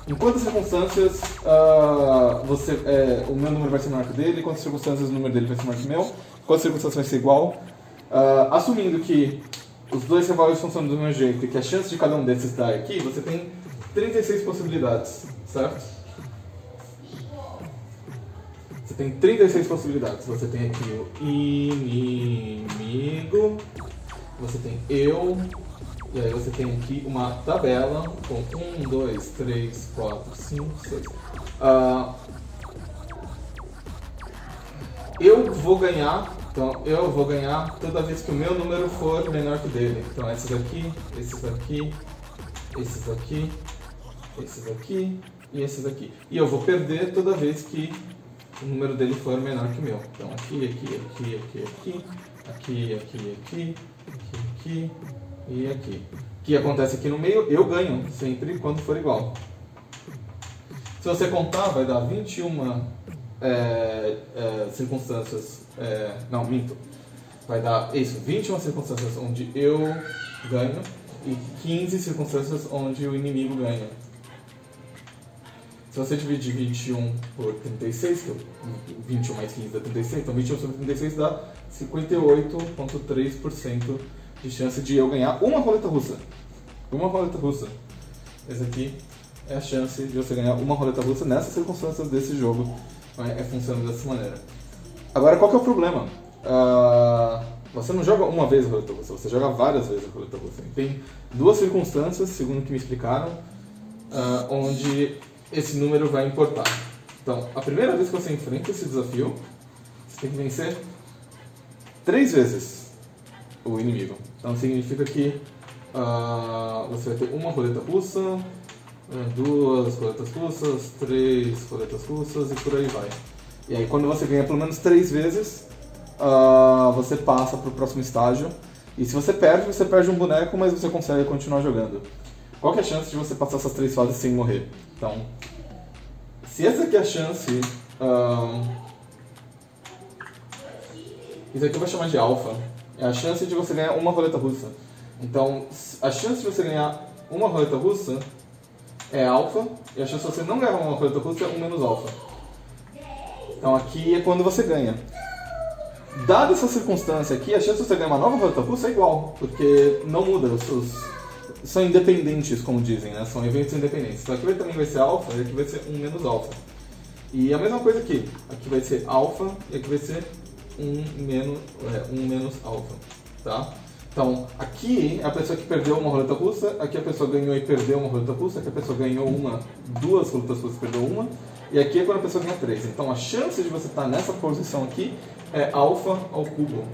em quantas circunstâncias ah, você, é, o meu número vai ser maior que o dele, quantas circunstâncias o número dele vai ser maior que o meu, quantas circunstâncias vai ser igual, ah, assumindo que os dois revólveres funcionam do mesmo jeito e que a chance de cada um desses dar aqui, você tem 36 possibilidades, certo? Você tem 36 possibilidades. Você tem aqui o inimigo, você tem eu, e aí você tem aqui uma tabela com 1, 2, 3, 4, 5, 6. Eu vou ganhar, então eu vou ganhar toda vez que o meu número for menor que o dele. Então esses aqui, esses aqui, esses aqui, esses aqui e esses aqui. E eu vou perder toda vez que o número dele for menor que o meu. Então aqui, aqui, aqui, aqui, aqui, aqui, aqui, aqui, aqui, aqui e aqui. O que acontece aqui no meio, eu ganho sempre quando for igual. Se você contar, vai dar 21 é, é, circunstâncias. É, não, minto. Vai dar isso, 21 circunstâncias onde eu ganho e 15 circunstâncias onde o inimigo ganha. Se você dividir 21 por 36, que é o 21 mais 15 dá 36, então 21 sobre 36 dá 58,3% de chance de eu ganhar uma roleta russa. Uma roleta russa. Essa aqui é a chance de você ganhar uma roleta russa nessas circunstâncias desse jogo. É funciona dessa maneira. Agora, qual que é o problema? Ah, você não joga uma vez a roleta russa, você joga várias vezes a roleta russa. Tem duas circunstâncias, segundo o que me explicaram, ah, onde esse número vai importar. Então, a primeira vez que você enfrenta esse desafio, você tem que vencer três vezes o inimigo. Então, significa que ah, você vai ter uma roleta russa, ah, duas roletas russas, três roletas russas e por aí vai. E aí, quando você ganha pelo menos três vezes, ah, você passa para o próximo estágio. E se você perde, você perde um boneco, mas você consegue continuar jogando. Qual é a chance de você passar essas três fases sem morrer? Então, se essa aqui é a chance. ahn, isso aqui eu vou chamar de alfa. É a chance de você ganhar uma roleta russa. Então, a chance de você ganhar uma roleta russa é alfa, e a chance de você não ganhar uma roleta russa é 1 menos alfa. Então aqui é quando você ganha. Dada essa circunstância aqui, a chance de você ganhar uma nova roleta russa é igual, porque não muda. Os, os, são independentes, como dizem, né? São eventos independentes. Então aqui também vai ser alfa e aqui vai ser um menos alfa. E a mesma coisa aqui. Aqui vai ser alfa e aqui vai ser um menos, é, menos alfa. Tá? Então, aqui a pessoa que perdeu uma roleta russa, aqui a pessoa ganhou e perdeu uma roleta russa, aqui a pessoa ganhou uma, duas roletas russas e perdeu uma, e aqui é quando a pessoa ganha três. Então a chance de você estar nessa posição aqui é alfa ao cubo.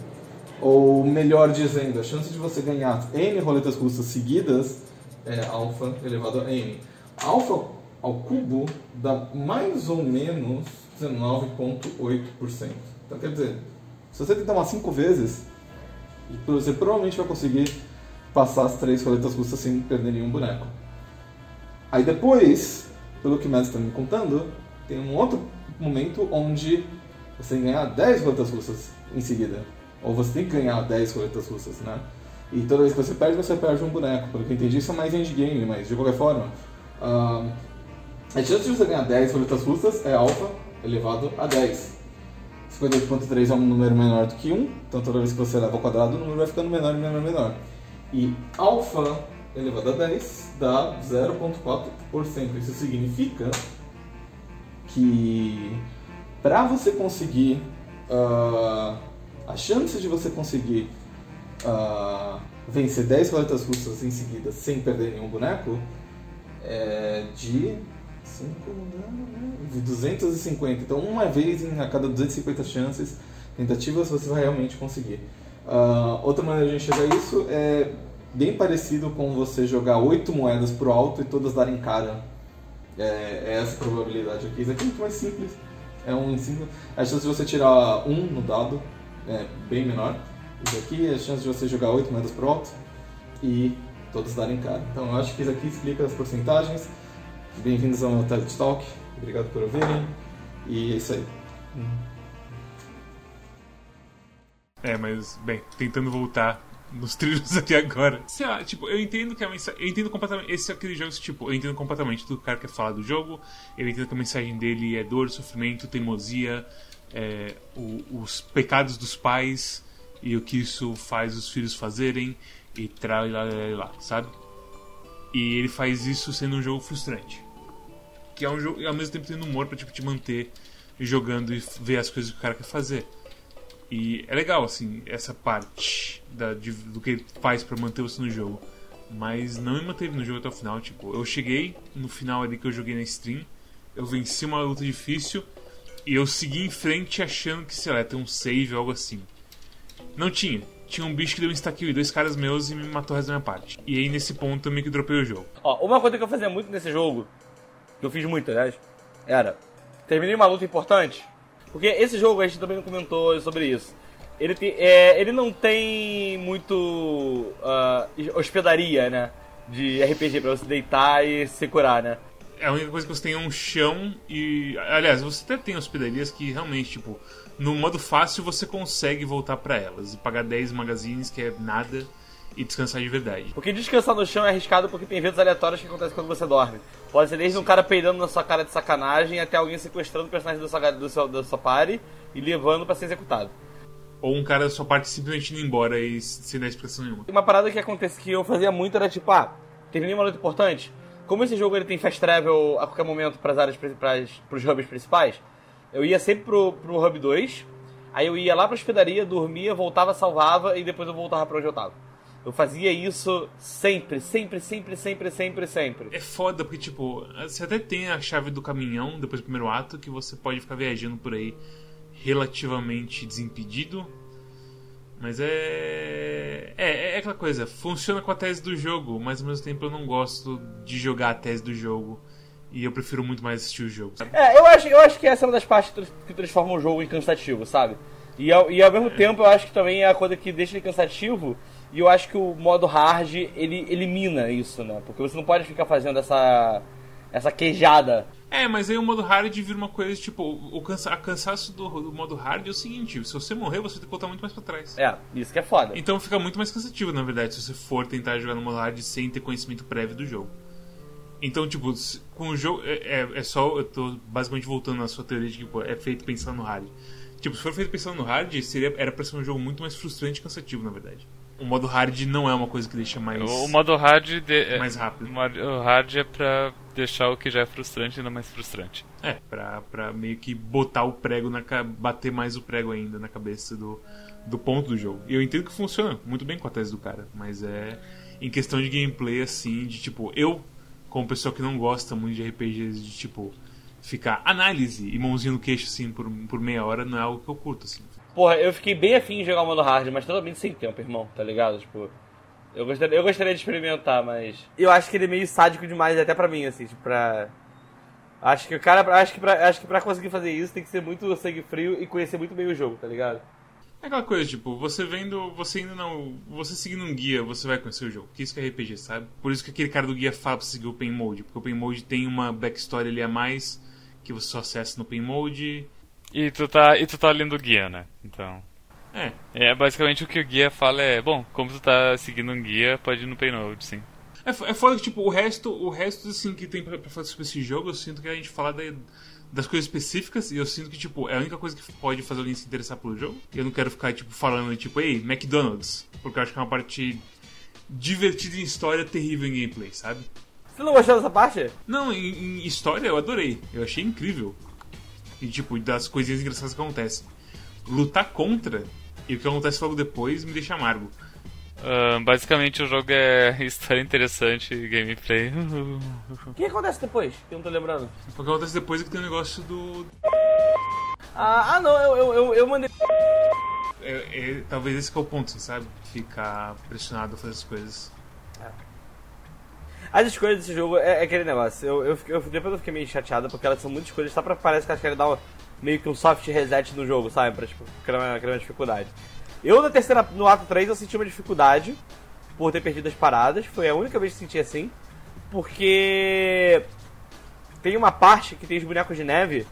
Ou melhor dizendo, a chance de você ganhar n roletas russas seguidas é alfa elevado a n. Alfa ao cubo dá mais ou menos 19,8%. Então quer dizer, se você tentar umas 5 vezes, você provavelmente vai conseguir passar as três roletas russas sem perder nenhum boneco. Aí depois, pelo que mestre está me contando, tem um outro momento onde você tem que ganhar 10 roletas russas em seguida. Ou você tem que ganhar 10 roletas russas, né? E toda vez que você perde, você perde um boneco. Pelo que eu entendi, isso é mais endgame, mas de qualquer forma. Uh, a chance de você ganhar 10 roletas russas é alfa elevado a 10. 58.3 é um número menor do que 1, então toda vez que você leva ao quadrado, o número vai ficando menor, menor, menor. E alfa elevado a 10 dá 0,4%. Isso significa que para você conseguir uh, a chance de você conseguir uh, vencer 10 roletas russas em seguida sem perder nenhum boneco é de 5, de 250. Então, uma vez em a cada 250 chances, tentativas, você vai realmente conseguir. Uh, outra maneira de enxergar isso é bem parecido com você jogar 8 moedas pro alto e todas darem cara. É, é essa probabilidade aqui. Isso aqui é muito mais simples. É um simples. A chance de você tirar 1 um no dado é bem menor. Isso aqui é a chance de você jogar 8 moedas pro alto e todas darem cara. Então eu acho que isso aqui explica as porcentagens. Bem-vindos ao TED Talk. Obrigado por ouvirem. E é isso aí. É, mas, bem, tentando voltar nos trilhos aqui agora. Sei lá, tipo, eu entendo que a mensagem. Eu entendo completamente. Esse é aquele jogo, tipo, eu entendo completamente tudo que o cara quer falar do jogo. Eu entendo que a mensagem dele é dor, sofrimento, teimosia, é, o, os pecados dos pais e o que isso faz os filhos fazerem e tra lá, lá, lá, sabe? E ele faz isso sendo um jogo frustrante. Que é um jogo, e ao mesmo tempo tendo humor pra tipo, te manter jogando e ver as coisas que o cara quer fazer. E é legal, assim, essa parte da, de, do que ele faz para manter você no jogo. Mas não me manteve no jogo até o final. Tipo, eu cheguei no final ali que eu joguei na stream, eu venci uma luta difícil e eu segui em frente achando que, sei lá, tem um save ou algo assim. Não tinha. Tinha um bicho que deu um stack e dois caras meus e me matou o resto da minha parte. E aí nesse ponto eu meio que dropei o jogo. Ó, uma coisa que eu fazia muito nesse jogo, que eu fiz muito, aliás, era. Terminei uma luta importante. Porque esse jogo a gente também comentou sobre isso. Ele, tem, é, ele não tem muito uh, hospedaria, né? De RPG pra você deitar e se curar, né? É a única coisa que você tem é um chão e. Aliás, você até tem hospedarias que realmente, tipo, no modo fácil você consegue voltar para elas e pagar 10 magazines, que é nada, e descansar de verdade. Porque descansar no chão é arriscado porque tem eventos aleatórios que acontecem quando você dorme. Pode ser desde um cara peidando na sua cara de sacanagem até alguém sequestrando o personagem do seu, do seu, da sua party e levando para ser executado. Ou um cara da sua parte simplesmente indo embora e sem dar expressão nenhuma. Uma parada que acontece que eu fazia muito era tipo, ah, terminei uma luta importante. Como esse jogo ele tem fast travel a qualquer momento para as áreas para os hubs principais, eu ia sempre pro, pro hub 2, aí eu ia lá pra hospedaria, dormia, voltava, salvava e depois eu voltava pra onde eu tava. Eu fazia isso sempre, sempre, sempre, sempre, sempre, sempre. É foda, porque, tipo, você até tem a chave do caminhão depois do primeiro ato, que você pode ficar viajando por aí relativamente desimpedido. Mas é... é. É aquela coisa, funciona com a tese do jogo, mas ao mesmo tempo eu não gosto de jogar a tese do jogo. E eu prefiro muito mais assistir o jogo, sabe? É, eu acho, eu acho que essa é uma das partes que transforma o jogo em cansativo, sabe? E ao, e ao mesmo é. tempo eu acho que também é a coisa que deixa ele cansativo e eu acho que o modo hard, ele elimina isso, né? Porque você não pode ficar fazendo essa essa queijada. É, mas aí o modo hard vira uma coisa, tipo, o cansa cansaço do, do, modo hard é o seguinte, se você morrer, você tem que voltar muito mais pra trás. É, isso que é foda. Então fica muito mais cansativo, na verdade, se você for tentar jogar no modo hard sem ter conhecimento prévio do jogo. Então, tipo, com o jogo. É, é, é, só. Eu tô basicamente voltando na sua teoria de que pô, é feito pensando no hard. Tipo, se for feito pensando no hard, seria, era pra ser um jogo muito mais frustrante e cansativo, na verdade. O modo hard não é uma coisa que deixa mais, O modo hard, de, é- mais rápido. o hard é pra deixar o que já é frustrante ainda mais frustrante. É, pra, pra meio que botar o prego na bater mais o prego ainda na cabeça do, do ponto do jogo. E eu entendo que funciona muito bem com a tese do cara, mas é em questão de gameplay assim, de tipo, eu, como pessoa que não gosta muito de RPGs de tipo ficar análise e mãozinha no queixo assim por, por meia hora, não é algo que eu curto assim. Porra, eu fiquei bem afim de jogar o modo hard, mas totalmente sem tempo, irmão, tá ligado? Tipo, eu gostaria, eu gostaria de experimentar, mas. Eu acho que ele é meio sádico demais, até pra mim, assim, tipo, pra. Acho que o cara. Acho que, pra, acho que pra conseguir fazer isso tem que ser muito sangue frio e conhecer muito bem o jogo, tá ligado? É aquela coisa, tipo, você vendo, você indo não, você seguindo um guia, você vai conhecer o jogo. Que isso que é RPG, sabe? Por isso que aquele cara do guia fala pra seguir o Pain Mode, porque o Pain Mode tem uma backstory ali a mais que você só acessa no Pain Mode. E tu tá, e tu tá lendo o guia, né? Então. É, É basicamente o que o guia fala é, bom, como tu tá seguindo um guia, pode ir no Paynode, sim. É, é foda que, tipo, o resto, o resto assim, que tem pra, pra fazer sobre esse jogo, eu sinto que a gente fala da- das coisas específicas e eu sinto que, tipo, é a única coisa que pode fazer alguém se interessar pelo jogo. Eu não quero ficar, tipo, falando, tipo, ei, McDonald's, porque eu acho que é uma parte divertida em história, terrível em gameplay, sabe? Você não gostou dessa parte? Não, em, em história eu adorei. Eu achei incrível. E, tipo, das coisinhas engraçadas que acontecem. Lutar contra e o que acontece logo depois me deixa amargo. Ah, basicamente o jogo é história interessante, gameplay. O que acontece depois? Que eu não tô lembrando. O que acontece depois é que tem o negócio do, Ah, ah não, eu, eu, eu, eu mandei. É, é- talvez esse que é o ponto, sabe? Ficar pressionado a fazer as coisas. As escolhas desse jogo é, é aquele negócio. Eu, eu, eu- depois eu fiquei meio chateado porque elas são muitas escolhas só pra parece que elas querem dar uma- meio que um soft reset no jogo, sabe? Pra tipo, criar uma, criar uma dificuldade. Eu na terceira, no ato 3 eu senti uma dificuldade por ter perdido as paradas. Foi a única vez que senti assim. Porque tem uma parte que tem os bonecos de neve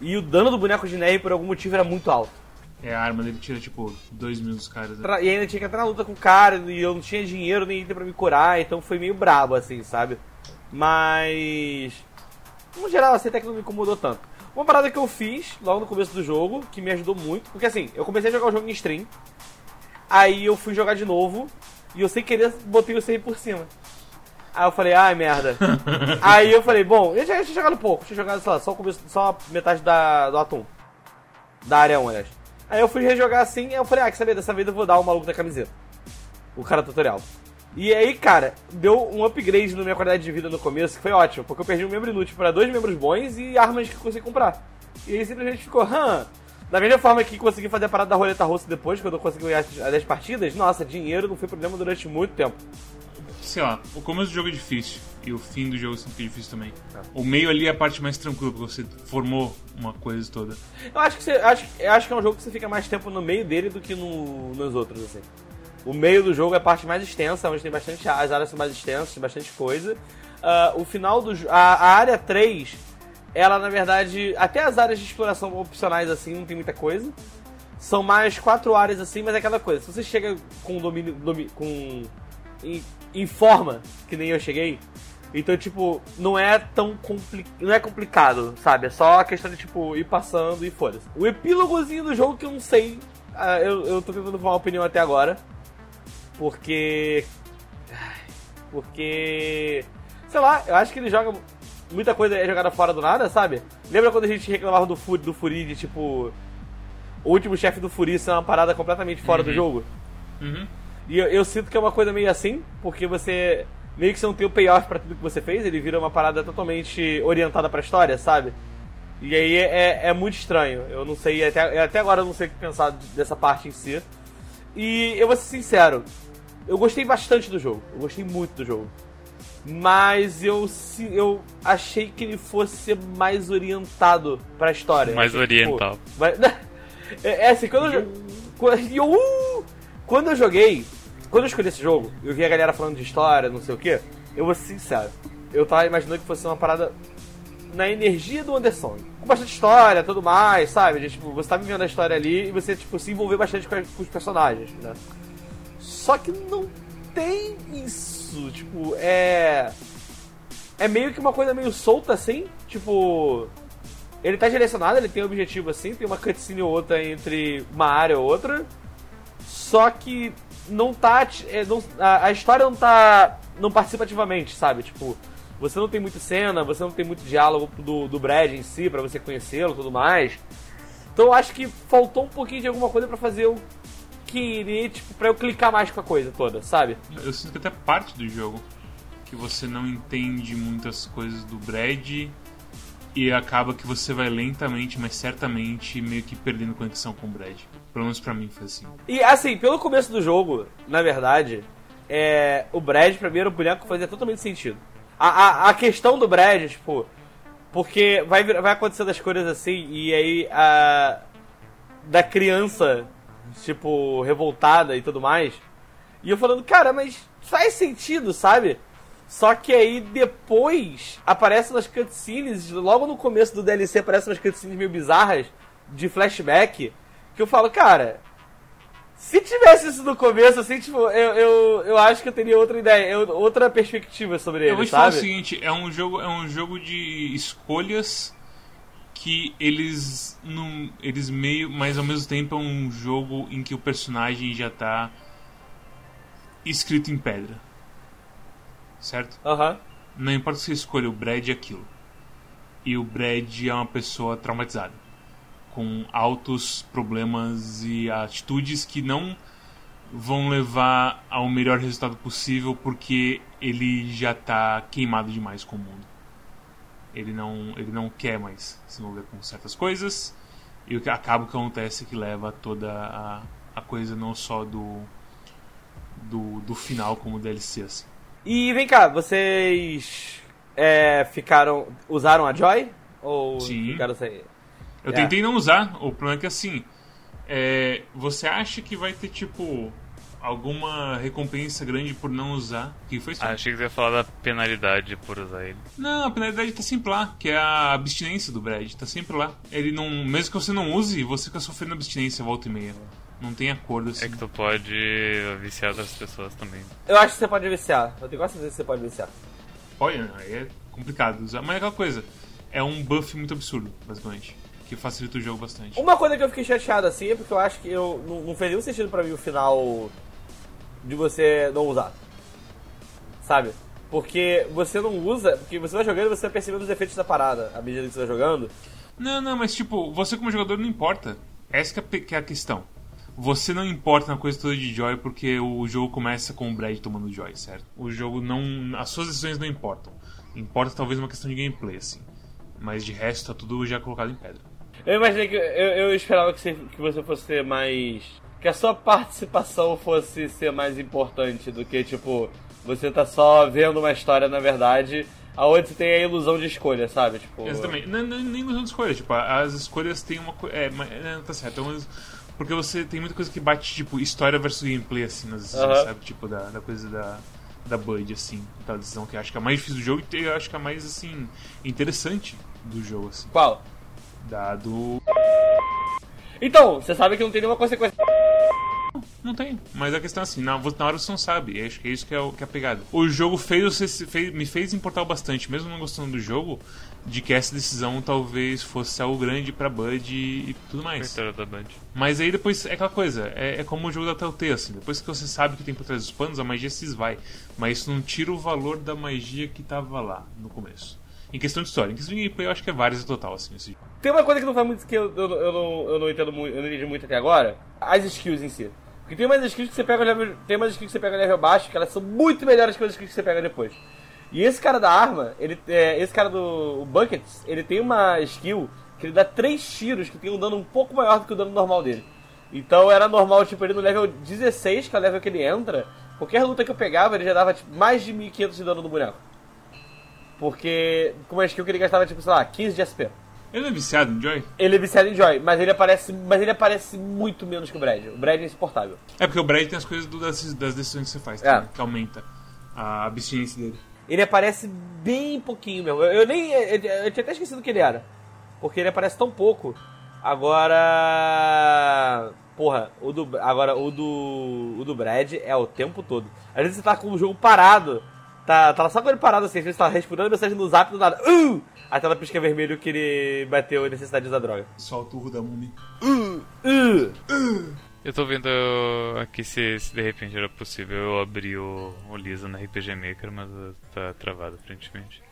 e o dano do boneco de neve por algum motivo era muito alto. É, a arma dele tira, tipo, dois mil dos caras. né? E ainda tinha que entrar na luta com o cara, e eu não tinha dinheiro nem item pra me curar, então foi meio brabo, assim, sabe? Mas. No geral, assim, até que não me incomodou tanto. Uma parada que eu fiz logo no começo do jogo, que me ajudou muito, porque assim, eu comecei a jogar o jogo em stream, aí eu fui jogar de novo, e eu sem querer botei o save por cima. Aí eu falei, ai merda. aí eu falei, bom, eu já tinha jogado pouco, tinha jogado, sei lá, só, o começo, só a metade da, do Atom. Da área 1, aliás. Aí eu fui rejogar assim, aí eu falei, ah, que saber, dessa vez eu vou dar o maluco da camiseta. O cara tutorial. E aí, cara, deu um upgrade na minha qualidade de vida no começo, que foi ótimo, porque eu perdi um membro inútil para dois membros bons e armas que eu consegui comprar. E aí simplesmente ficou, hã. Da mesma forma que consegui fazer a parada da roleta russa depois, quando eu consegui ganhar as 10 partidas, nossa, dinheiro não foi problema durante muito tempo. Sei lá, o começo do jogo é difícil. E o fim do jogo sempre é difícil também. Tá. O meio ali é a parte mais tranquila, porque você formou uma coisa toda. Eu acho que, você, acho, acho que é um jogo que você fica mais tempo no meio dele do que no, nos outros, assim. O meio do jogo é a parte mais extensa, onde tem bastante. As áreas são mais extensas, tem bastante coisa. Ah, o final do a, a área 3, ela na verdade. Até as áreas de exploração opcionais assim, não tem muita coisa. São mais quatro áreas assim, mas é aquela coisa. Se você chega com domínio. domi- com. Em, em forma, que nem eu cheguei. Então, tipo, não é tão compli não é complicado, sabe? É só a questão de, tipo, ir passando e foda-se. O epílogozinho do jogo que eu não sei. ah, eu, eu tô tentando formar uma opinião até agora. Porque. Porque. Sei lá, eu acho que ele joga. Muita coisa é jogada fora do nada, sabe? Lembra quando a gente reclamava do Furi, do Furi de tipo. O último chefe do Furi ser uma parada completamente fora do jogo? Uhum. E eu, eu sinto que é uma coisa meio assim, porque você meio que você não tem o payoff pra tudo que você fez, ele vira uma parada totalmente orientada pra história, sabe? E aí é, é muito estranho. Eu não sei, até, até agora eu não sei o que pensar dessa parte em si. E eu vou ser sincero, eu gostei bastante do jogo, eu gostei muito do jogo. Mas eu, eu achei que ele fosse ser mais orientado pra história. Mais que, pô, oriental. vai- É, é assim, quando eu, quando, eu, quando eu joguei, quando eu escolhi esse jogo, eu vi a galera falando de história, não sei o que, eu vou ser sincero, eu tava imaginando que fosse uma parada na energia do Anderson. Com bastante história, tudo mais, sabe? Tipo, você tá vivendo a história ali e você, tipo, se envolver bastante com os personagens, né? Só que não tem isso, tipo, é... É meio que uma coisa meio solta, assim, tipo... Ele tá direcionado, ele tem um objetivo assim, tem uma cutscene ou outra entre uma área ou outra. Só que não tá. é, não- a, a história não tá. não participa ativamente, sabe? Tipo, você não tem muita cena, você não tem muito diálogo do, do Brad em si, pra você conhecê-lo e tudo mais. Então eu acho que faltou um pouquinho de alguma coisa pra fazer eu querer, tipo, pra eu clicar mais com a coisa toda, sabe? Eu sinto que até parte do jogo que você não entende muitas coisas do Brad e acaba que você vai lentamente, mas certamente meio que perdendo conexão com o Brad. Pelo menos pra mim foi assim. E assim, pelo começo do jogo, na verdade, é, o Brad pra mim era um boneco que fazia totalmente sentido. A, a, a questão do Brad, tipo, porque vai, vai acontecendo as coisas assim, e aí a. da criança, tipo, revoltada e tudo mais. E eu falando, cara, mas faz sentido, sabe? Só que aí depois aparecem nas cutscenes, logo no começo do DLC aparecem umas cutscenes meio bizarras de flashback, que eu falo, cara, se tivesse isso no começo, assim, tipo, eu, eu, eu acho que eu teria outra ideia, eu- outra perspectiva sobre ele, Eu vou te falar sabe? o seguinte, é um jogo, é um jogo de escolhas que eles não, eles meio, mas ao mesmo tempo é um jogo em que o personagem já tá escrito em pedra. Certo? Aham. Não importa se você escolha o Brad é aquilo. E o Brad é uma pessoa traumatizada. Com altos problemas e atitudes que não vão levar ao melhor resultado possível porque ele já tá queimado demais com o mundo. Ele não, ele não quer mais se envolver com certas coisas. E o que acaba que acontece é que leva toda a, a coisa não só do, do, do final como DLC. Assim. E vem cá, vocês é, ficaram. usaram a Joy? Ou Sim. ficaram sem. Eu É. tentei não usar, o problema é que assim. é, você acha que vai ter tipo alguma recompensa grande por não usar? Que foi isso? Ah, achei que você ia falar da penalidade por usar ele. Não, a penalidade tá sempre lá, que é a abstinência do Brad, tá sempre lá. Ele não. Mesmo que você não use, você fica sofrendo abstinência volta e meia. Não tem acordo assim. É que tu pode viciar outras pessoas também. Eu acho que você pode viciar. Eu tenho quase certeza que você pode viciar. Olha, aí é complicado usar. Mas é aquela coisa. É um buff muito absurdo, basicamente. Que facilita o jogo bastante. Uma coisa que eu fiquei chateado assim é porque eu acho que eu, não, não fez nenhum sentido pra mim o final de você não usar. Sabe? Porque você não usa, porque você vai jogando e você vai percebendo os efeitos da parada à medida que você vai jogando. Não, não, mas tipo, você como jogador não importa. Essa que é a é a questão. Você não importa na coisa toda de Joy porque o jogo começa com o Brad tomando Joy, certo? O jogo não. As suas decisões não importam. Importa talvez uma questão de gameplay, assim. Mas de resto tá tudo já colocado em pedra. Eu imaginei que. Eu, eu esperava que você, que você fosse ser mais. Que a sua participação fosse ser mais importante do que, tipo, você tá só vendo uma história, na verdade, aonde você tem a ilusão de escolha, sabe? Tipo. Exatamente. Não, não, nem ilusão de escolha. Tipo, as escolhas têm uma coisa. É, mas, é, tá certo. é uma- porque você tem muita coisa que bate, tipo, história versus gameplay, assim, nas decisões, sabe? Tipo, da, da coisa da. Da Bud, assim, aquela decisão que eu acho que é a mais difícil do jogo e eu acho que é a mais, assim, interessante do jogo, assim. Qual? Da do. Então, você sabe que não tem nenhuma consequência. Não tem. Mas a questão é assim, na, na hora você não sabe. E acho que é isso que é, o, que é a pegada. O jogo fez, fez- me fez importar bastante, mesmo não gostando do jogo, de que essa decisão talvez fosse algo grande pra Bud e, tudo mais. Mas aí depois é aquela coisa, é, é como o jogo da Telltale, assim. Depois que você sabe o que tem por trás dos panos, a magia se esvai. Mas isso não tira o valor da magia que tava lá no começo. Em questão de história, em questão de gameplay, eu acho que é várias total, assim, esse jogo. Tem uma coisa que não faz muito que eu, eu, eu não, eu não entendo muito, eu não entendi muito até agora. As skills em si. Porque tem umas skills que você pega level, tem umas skills que você pega level baixo, que elas são muito melhores que as skills que você pega depois. E esse cara da arma, ele é, esse cara do Buckets, ele tem uma skill que ele dá três tiros que tem um dano um pouco maior do que o dano normal dele. Então era normal, tipo, ele no level 16, que é o level que ele entra, qualquer luta que eu pegava, ele já dava tipo, mais de 1500 de dano no boneco. Porque com uma skill que ele gastava, tipo, sei lá, 15 de SP. Ele é viciado em Joy? Ele é viciado em Joy, mas ele aparece, mas ele aparece muito menos que o Brad. O Brad é insuportável. É porque o Brad tem as coisas do- das, das decisões que você faz, É. tá? que aumenta a abstinência dele. Ele aparece bem pouquinho mesmo. Eu, eu nem. Eu, eu tinha até esquecido que ele era. Porque ele aparece tão pouco. Agora. Porra, o do. Agora, o do. O do Brad é o tempo todo. Às vezes você tá com o jogo parado. Tá, tá só com ele parado assim, às vezes você tá respondendo mensagem no zap do nada. Uh! A tela pisca vermelho que ele bateu a necessidade de usar droga. Solta o da múmia. Uh! Eu tô vendo aqui se, se de repente era possível eu abrir o, o Lisa na RPG Maker, mas tá travado aparentemente.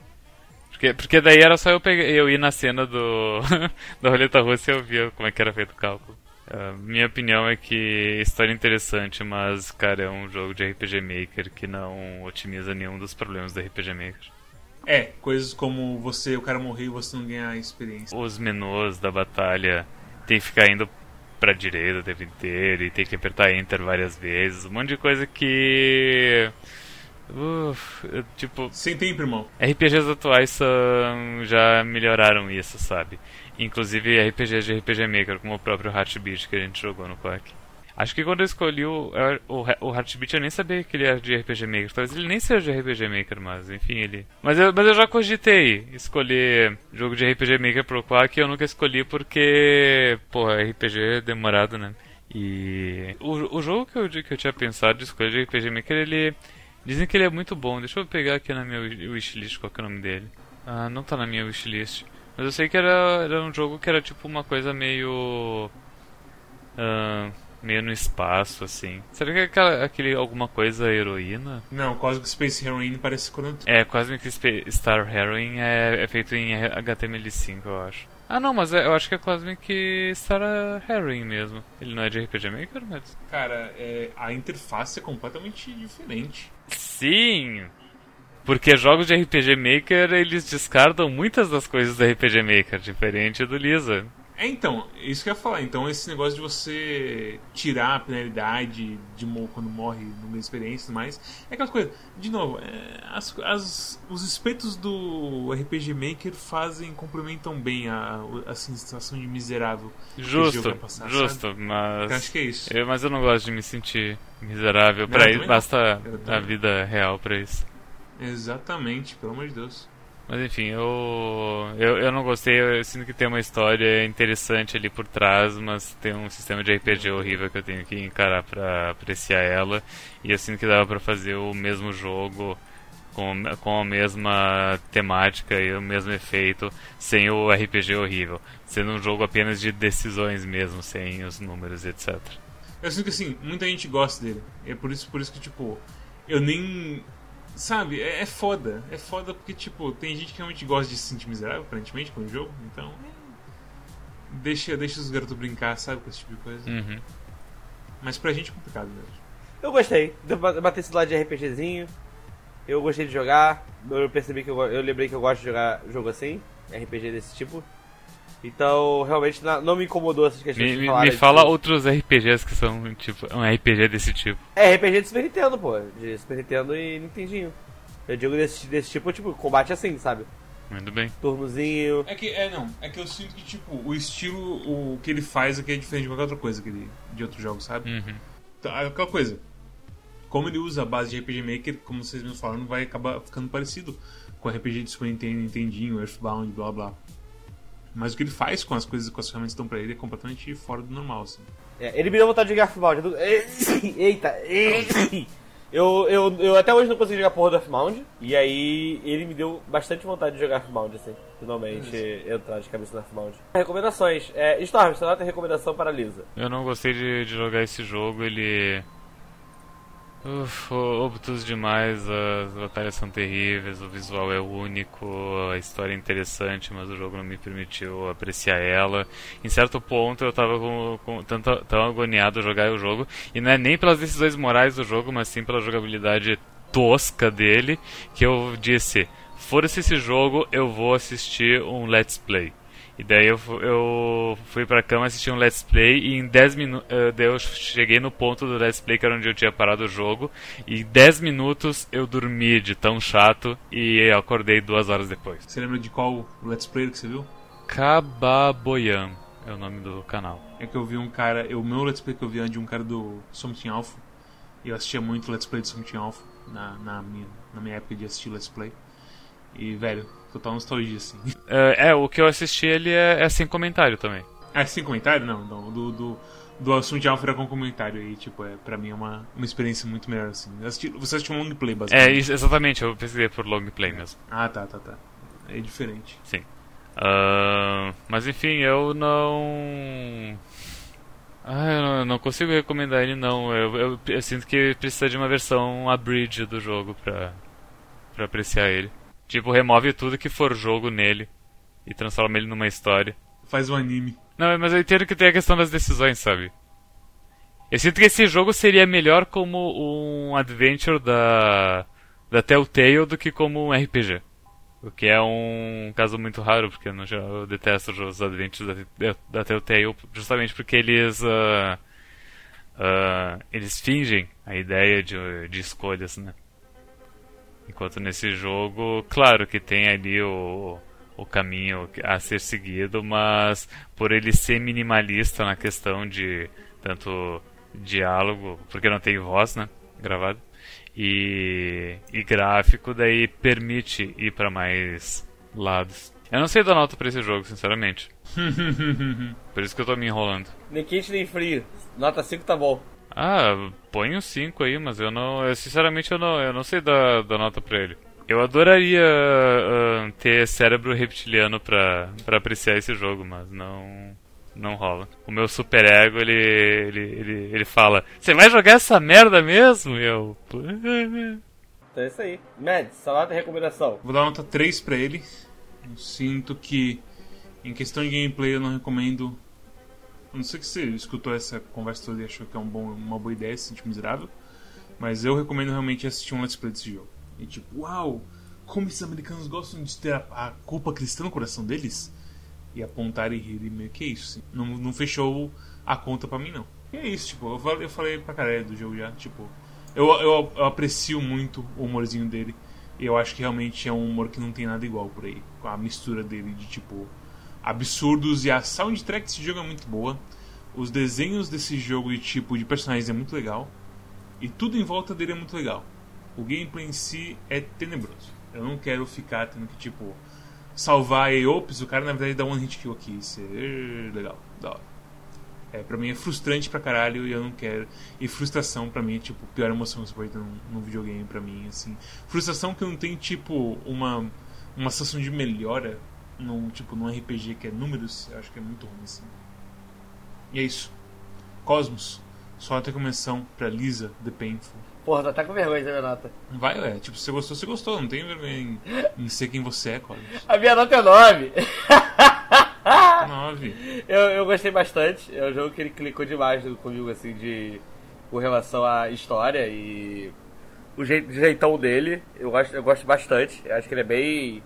Porque, porque daí era só eu, pegar, eu ir na cena do da roleta russa e eu via como é que era feito o cálculo. Uh, minha opinião é que história interessante, mas, cara, é um jogo de RPG Maker que não otimiza nenhum dos problemas do RPG Maker. É, coisas como você, o cara morrer e você não ganhar experiência. Os menus da batalha tem que ficar indo pra direita o tempo inteiro e tem que apertar Enter várias vezes. Um monte de coisa que. Uf, tipo. Sem tempo, irmão. RPGs atuais são, já melhoraram isso, sabe? Inclusive RPGs de RPG Maker, como o próprio Heartbeat que a gente jogou no Quack. Acho que quando eu escolhi o, o, o Heartbeat eu nem sabia que ele era de RPG Maker. Talvez ele nem seja de RPG Maker, mas enfim, ele. Mas eu, mas eu já cogitei escolher jogo de RPG Maker pro Quack e eu nunca escolhi porque. Porra, RPG é demorado, né? E. O, o jogo que eu, que eu tinha pensado de escolher de RPG Maker, ele. Dizem que ele é muito bom. Deixa eu pegar aqui na minha wishlist qual é o nome dele. Ah, não tá na minha wishlist. Mas eu sei que era, era um jogo que era tipo uma coisa meio. Uh, meio no espaço, assim. Será que é aquela, aquele alguma coisa heroína? Não, Cosmic Space Heroine parece quando. É, Cosmic Star Heroine é, é feito em HTML5, eu acho. Ah, não, mas é, eu acho que é Cosmic Star Heroine mesmo. Ele não é de RPG Maker, mas. Cara, é, a interface é completamente diferente. Sim! Porque jogos de RPG Maker eles descartam muitas das coisas do RPG Maker, diferente do Lisa. É, então, isso que eu ia falar. Então, esse negócio de você tirar a penalidade de quando morre meio experiência e tudo mais, é aquela coisa. De novo, é, as, as, os espetos do RPG Maker fazem, complementam bem a, a, a sensação de miserável. Justo, passar, justo, sabe? mas. Eu acho que é isso. Eu, mas eu não gosto de me sentir miserável. Não, pra isso, basta a vida real pra isso. Exatamente, pelo amor de Deus. Mas enfim, eu, eu, eu não gostei, eu sinto que tem uma história interessante ali por trás, mas tem um sistema de RPG horrível que eu tenho que encarar para apreciar ela. E eu sinto que dava para fazer o mesmo jogo com, com a mesma temática e o mesmo efeito sem o RPG horrível. Sendo um jogo apenas de decisões mesmo, sem os números etc. Eu sinto que assim, muita gente gosta dele. É por isso, por isso que, tipo, eu nem Sabe, é, é, foda. É foda porque, tipo, tem gente que realmente gosta de se sentir miserável, aparentemente, com o jogo. Então. Deixa, deixa os garotos brincar, sabe, com esse tipo de coisa. Uhum. Mas pra gente é complicado mesmo. Eu gostei. De bater esse lado de RPGzinho. Eu gostei de jogar. Eu percebi que eu, eu lembrei que eu gosto de jogar jogo assim. RPG desse tipo. Então, realmente, não me incomodou essas questões me, Me fala tipo... outros RPGs que são, tipo, um RPG desse tipo. É, RPG de Super Nintendo, pô. De Super Nintendo e Nintendinho. Eu digo desse, desse tipo, tipo, combate assim, sabe? Muito bem. Turnozinho. É que, é, não. É que eu sinto que, tipo, o estilo, o que ele faz aqui é diferente de qualquer outra coisa que ele, de outros jogos, sabe? Uhum. Então, é aquela coisa. Como ele usa a base de RPG Maker, como vocês me falaram, vai acabar ficando parecido com o RPG de Super Nintendo, Nintendinho, Earthbound, blá blá. Mas o que ele faz com as coisas, com as ferramentas que estão pra ele é completamente fora do normal, assim. É, ele me deu vontade de jogar Earthbound. Eita! Eu, eu, eu até hoje não consegui jogar porra do Earthbound. E aí ele me deu bastante vontade de jogar Earthbound, assim. Finalmente Isso. entrar de cabeça no Earthbound. Recomendações. É, Storm, você nota recomendação para a Lisa. Eu não gostei de, de jogar esse jogo, ele Uf, obtuso demais, as batalhas são terríveis, o visual é único, a história é interessante, mas o jogo não me permitiu apreciar ela. Em certo ponto eu tava com, com tanto, tão agoniado jogar o jogo, e não é nem pelas decisões morais do jogo, mas sim pela jogabilidade tosca dele, que eu disse, fora-se esse jogo, eu vou assistir um Let's Play. E daí eu, eu fui pra cama assistir um Let's Play e em 10 minutos. Uh, eu cheguei no ponto do Let's Play que era onde eu tinha parado o jogo. E em 10 minutos eu dormi de tão chato e acordei duas horas depois. Você lembra de qual Let's Play que você viu? Kababoyan é o nome do canal. É que eu vi um cara. O meu Let's Play que eu vi é de um cara do Something Alpha. E eu assistia muito Let's Play do Something Alpha na, na, minha, na minha época de assistir Let's Play. E, velho, total nostalgia, assim. É, é, o que eu assisti ele é, é sem comentário também. É sem comentário? Não, não. Do, do, do assunto de Alpha com comentário aí, tipo, é, pra mim é uma, uma experiência muito melhor, assim. Assisti, você assistiu um long play, basicamente. É, isso, exatamente, eu pesquisei por long play mesmo. Ah, tá, tá, tá. É diferente. Sim. Uh, mas enfim, eu não. Ah, eu não, eu não consigo recomendar ele não. Eu, eu, eu sinto que precisa de uma versão abridged do jogo pra, pra apreciar ele. Tipo, remove tudo que for jogo nele e transforma ele numa história. Faz um anime. Não, mas eu entendo que tem a questão das decisões, sabe? Eu sinto que esse jogo seria melhor como um adventure da, da Telltale do que como um RPG. O que é um caso muito raro, porque no geral eu detesto os adventures da, da Telltale justamente porque eles. Uh, uh, eles fingem a ideia de, de escolhas, né? Enquanto nesse jogo, claro que tem ali o, o caminho a ser seguido, mas por ele ser minimalista na questão de tanto diálogo, porque não tem voz, né? Gravado e, e gráfico, daí permite ir para mais lados. Eu não sei dar nota pra esse jogo, sinceramente. Por isso que eu tô me enrolando. Nem quente nem frio. Nota 5 tá bom. Ah, põe um 5 aí, mas eu não. Eu, sinceramente eu não, eu não sei dar, dar nota pra ele. Eu adoraria uh, ter cérebro reptiliano pra, pra apreciar esse jogo, mas não não rola. O meu super ego, ele, ele, ele, ele fala: Você vai jogar essa merda mesmo? E eu. Então é isso aí. Mads, salada e recomendação. Vou dar nota 3 pra ele. Eu sinto que, em questão de gameplay, eu não recomendo. Não sei que você escutou essa conversa toda e achou que é um bom, uma boa ideia, se sentir miserável. Mas eu recomendo realmente assistir um let's play desse jogo. E tipo, uau! Como esses americanos gostam de ter a, a culpa cristã no coração deles? e apontar e rir e meio que é isso. Assim. Não, não fechou a conta pra mim, não. E é isso, tipo, eu falei, eu falei pra caralho do jogo já, tipo. Eu, eu, eu, aprecio muito o humorzinho dele. Eu acho que realmente é um humor que não tem nada igual por aí. A mistura dele de tipo absurdos e a soundtrack desse jogo é muito boa. Os desenhos desse jogo de tipo de personagens é muito legal. E tudo em volta dele é muito legal. O gameplay em si é tenebroso. Eu não quero ficar tendo que tipo salvar e ops, o cara na verdade dá um hit kill aqui. Isso é legal, da hora. É, pra mim é frustrante pra caralho e eu não quero. E frustração pra mim é tipo a pior emoção que você pode ter num, num videogame pra mim, assim. Frustração que não tem tipo uma, uma sensação de melhora num, tipo, num RPG que é números, eu acho que é muito ruim assim. E é isso. Cosmos, só até menção pra Lisa The Painful. Porra, tá até com vergonha da minha nota. Vai, ué. Tipo, se você gostou, você gostou. Não tem vergonha em, em ser quem você é, Collins. A minha nota é 9. 9. Eu, eu gostei bastante. É um jogo que ele clicou demais comigo, assim, de. com relação à história e. o jeito, jeitão dele. Eu gosto, eu gosto bastante. Eu acho que ele é bem.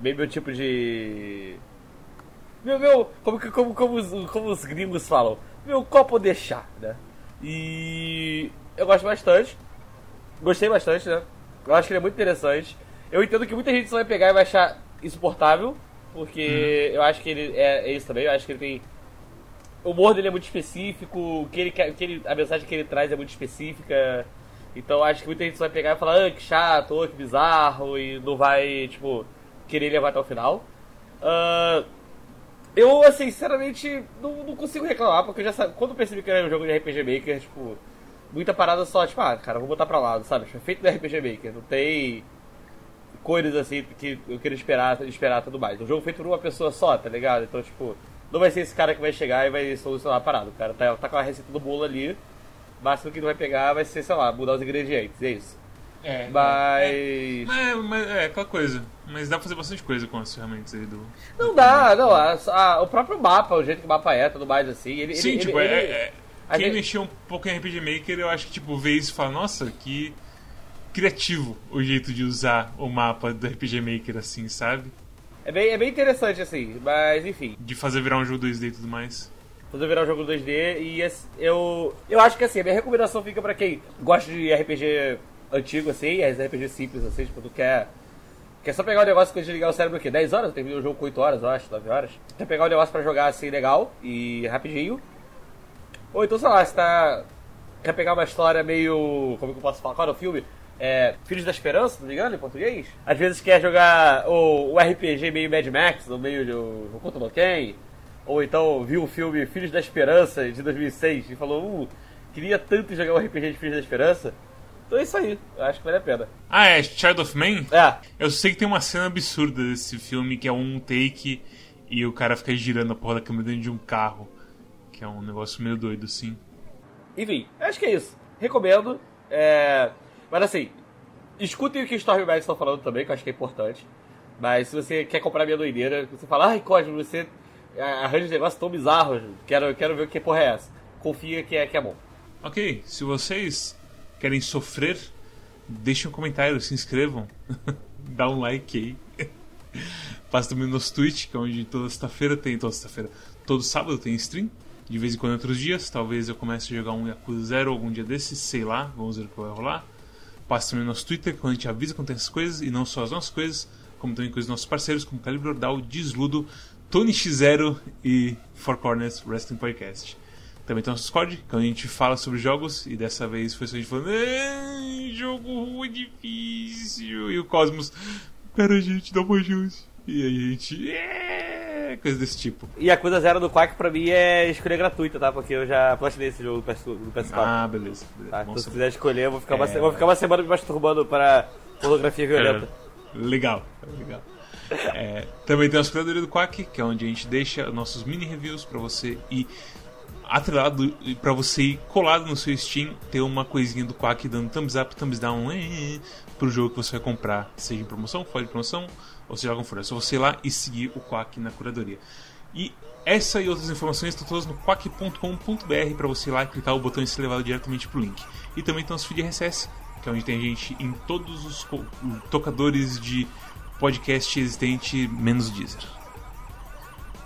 Bem meu tipo de. Meu, meu. Como, como, como, os, como os gringos falam? Meu copo deixar, né? E eu gosto bastante. Gostei bastante, né? Eu acho que ele é muito interessante. Eu entendo que muita gente só vai pegar e vai achar insuportável, porque uhum. eu acho que ele é, é, isso também. Eu acho que ele tem. O humor dele é muito específico, o que ele, que ele, a mensagem que ele traz é muito específica. Então acho que muita gente só vai pegar e falar, ah, que chato, oh, que bizarro, e não vai, tipo, querer levar até o final. Uh, eu, assim, sinceramente, não, não, consigo reclamar, porque eu já sabe, quando eu percebi que era um jogo de RPG Maker, tipo, muita parada só, tipo, ah, cara, vou botar pra lado, sabe? Foi feito do RPG Maker, não tem cores assim que eu queria esperar, esperar tudo mais. O jogo feito por uma pessoa só, tá ligado? Então, tipo, não vai ser esse cara que vai chegar e vai solucionar a parada. O cara tá, tá com a receita do bolo ali, o máximo que ele vai pegar vai ser, sei lá, mudar os ingredientes, é isso. É. Mas. É, é, mas, é, aquela coisa. Mas dá pra fazer bastante coisa com as ferramentas aí do. Não dá, não. A, a, o próprio mapa, o jeito que o mapa é, tudo mais assim. Ele, Sim, ele, tipo, ele, é, ele, é quem gente... mexeu um pouco em RPG Maker, eu acho que, tipo, vê isso e fala, nossa, que criativo o jeito de usar o mapa do RPG Maker, assim, sabe? É bem, é bem interessante, assim, mas enfim. De fazer virar um jogo 2D e tudo mais. Fazer virar um jogo 2D e eu, eu acho que, assim, a minha recomendação fica pra quem gosta de RPG antigo, assim, RPG simples, assim, tipo, tu quer... Quer só pegar o negócio que ligar o cérebro aqui, 10 horas? Eu terminei o jogo com 8 horas, eu acho, 9 horas. Quer pegar o negócio pra jogar assim legal e rapidinho. Ou então, sei lá, você tá. Quer pegar uma história meio. Como que eu posso falar? Qual é o filme? É, Filhos da Esperança, me engano, em português? Às vezes quer jogar o, o RPG meio Mad Max, no meio de Hokuto no Ken. Ou então viu o filme Filhos da Esperança, de 2006, e falou, uh, queria tanto jogar o RPG de Filhos da Esperança. Então é isso aí, eu acho que vale a pena. Ah, é Child of Man? É. Eu sei que tem uma cena absurda desse filme, que é um take e o cara fica girando a porra da câmera dentro de um carro Que é um negócio meio doido, sim. Enfim, acho que é isso. Recomendo. É... Mas assim, escutem o que o Stormback estão falando também, que eu acho que é importante. Mas se você quer comprar minha doideira, você fala, ai Cosmo, você arranja um negócio tão bizarro, quero, quero ver o que porra é essa. Confia que é, que é bom. Ok, se vocês querem sofrer, deixem um comentário, se inscrevam, dá um like aí. Passa também no nosso Twitch, que é onde toda sexta-feira tem, toda sexta-feira, todo sábado tem stream. De vez em quando outros dias, talvez eu comece a jogar um Yakuza Zero algum dia desses, sei lá, vamos ver o que vai rolar. Passa também no nosso Twitter, quando a gente avisa quando tem essas coisas, e não só as nossas coisas, como também coisas dos nossos parceiros, como Calibre Ordal, Desludo, Tony X0 e Four Corners Wrestling Podcast. Também tem o nosso Discord, que é a gente fala sobre jogos, e dessa vez foi só a gente falando, jogo ruim, difícil, e o Cosmos, pera gente, dá uma chance. E a gente, é, coisa desse tipo. E a coisa zero do Quack pra mim é escolha gratuita, tá? Porque eu já platinei esse jogo do PS4. Ah, beleza. beleza. Tá? Então se quiser escolher, eu vou ficar, uma, É. se- vou ficar uma semana me masturbando para pornografia violenta. Legal, legal. É, também tem a Curadoria do Quack, que é onde a gente deixa nossos mini reviews pra você ir atrelado, pra você ir colado no seu Steam, ter uma coisinha do Quack dando thumbs up, thumbs down eh, pro jogo que você vai comprar, seja em promoção, fora de promoção, ou seja, algum for. É só você ir lá e seguir o Quack na curadoria. E essa e outras informações estão todas no quack.com.br para você ir lá e clicar o botão e ser levado diretamente pro link. E também tem nosso feed RSS, que é onde tem gente em todos os tocadores de podcast existente, menos Deezer.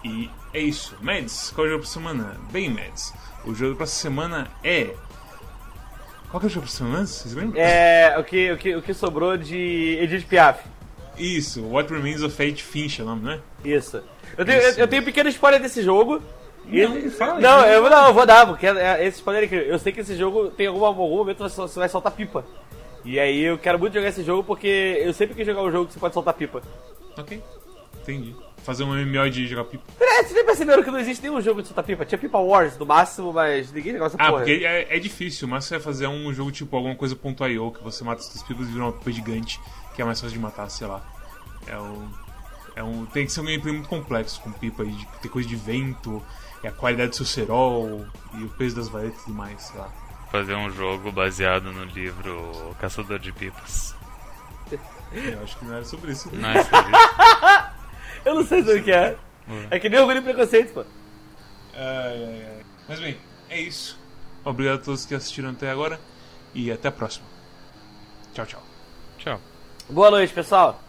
E é isso. Mads, qual é o jogo pra semana? Bem, Mads, o jogo pra semana é. Qual que é o jogo pra semana? Vocês lembram? É, o que, o, que, o que sobrou de Edith Piaf. Isso, What Remains of Edith Finch é o nome, não é? Isso. Eu tenho, Isso. eu, eu tenho um pequeno spoiler desse jogo. E- Não, fala aí. não, eu, não, eu vou dar, porque é- é- esse spoiler aqui, eu sei que esse jogo tem algum, algum momento você vai soltar pipa. E aí eu quero muito jogar esse jogo porque eu sempre quis jogar um jogo que você pode soltar pipa. Ok, entendi. Fazer um MMO de jogar pipa. É, vocês nem perceberam que não existe nenhum jogo de soltar pipa? Tinha Pipa Wars no máximo, mas ninguém dessa Ah, porra. porque é, é difícil, mas você vai fazer um jogo tipo alguma coisa .io que você mata os seus pipas e vira uma pipa gigante, que é mais fácil de matar, sei lá. É um. É um. Tem que ser um gameplay muito complexo, com pipa e ter coisa de vento, e a qualidade do seu cerol, e o peso das varetas e tudo mais, sei lá. Fazer um jogo baseado no livro Caçador de Pipas. Eu acho que não era sobre isso. Não é sobre isso? Eu não sei sobre o que é. É que nem orgulho e preconceito, pô. Ai, ai, ai. Mas bem, é isso. Obrigado a todos que assistiram até agora e até a próxima. Tchau, tchau. Tchau. Boa noite, pessoal.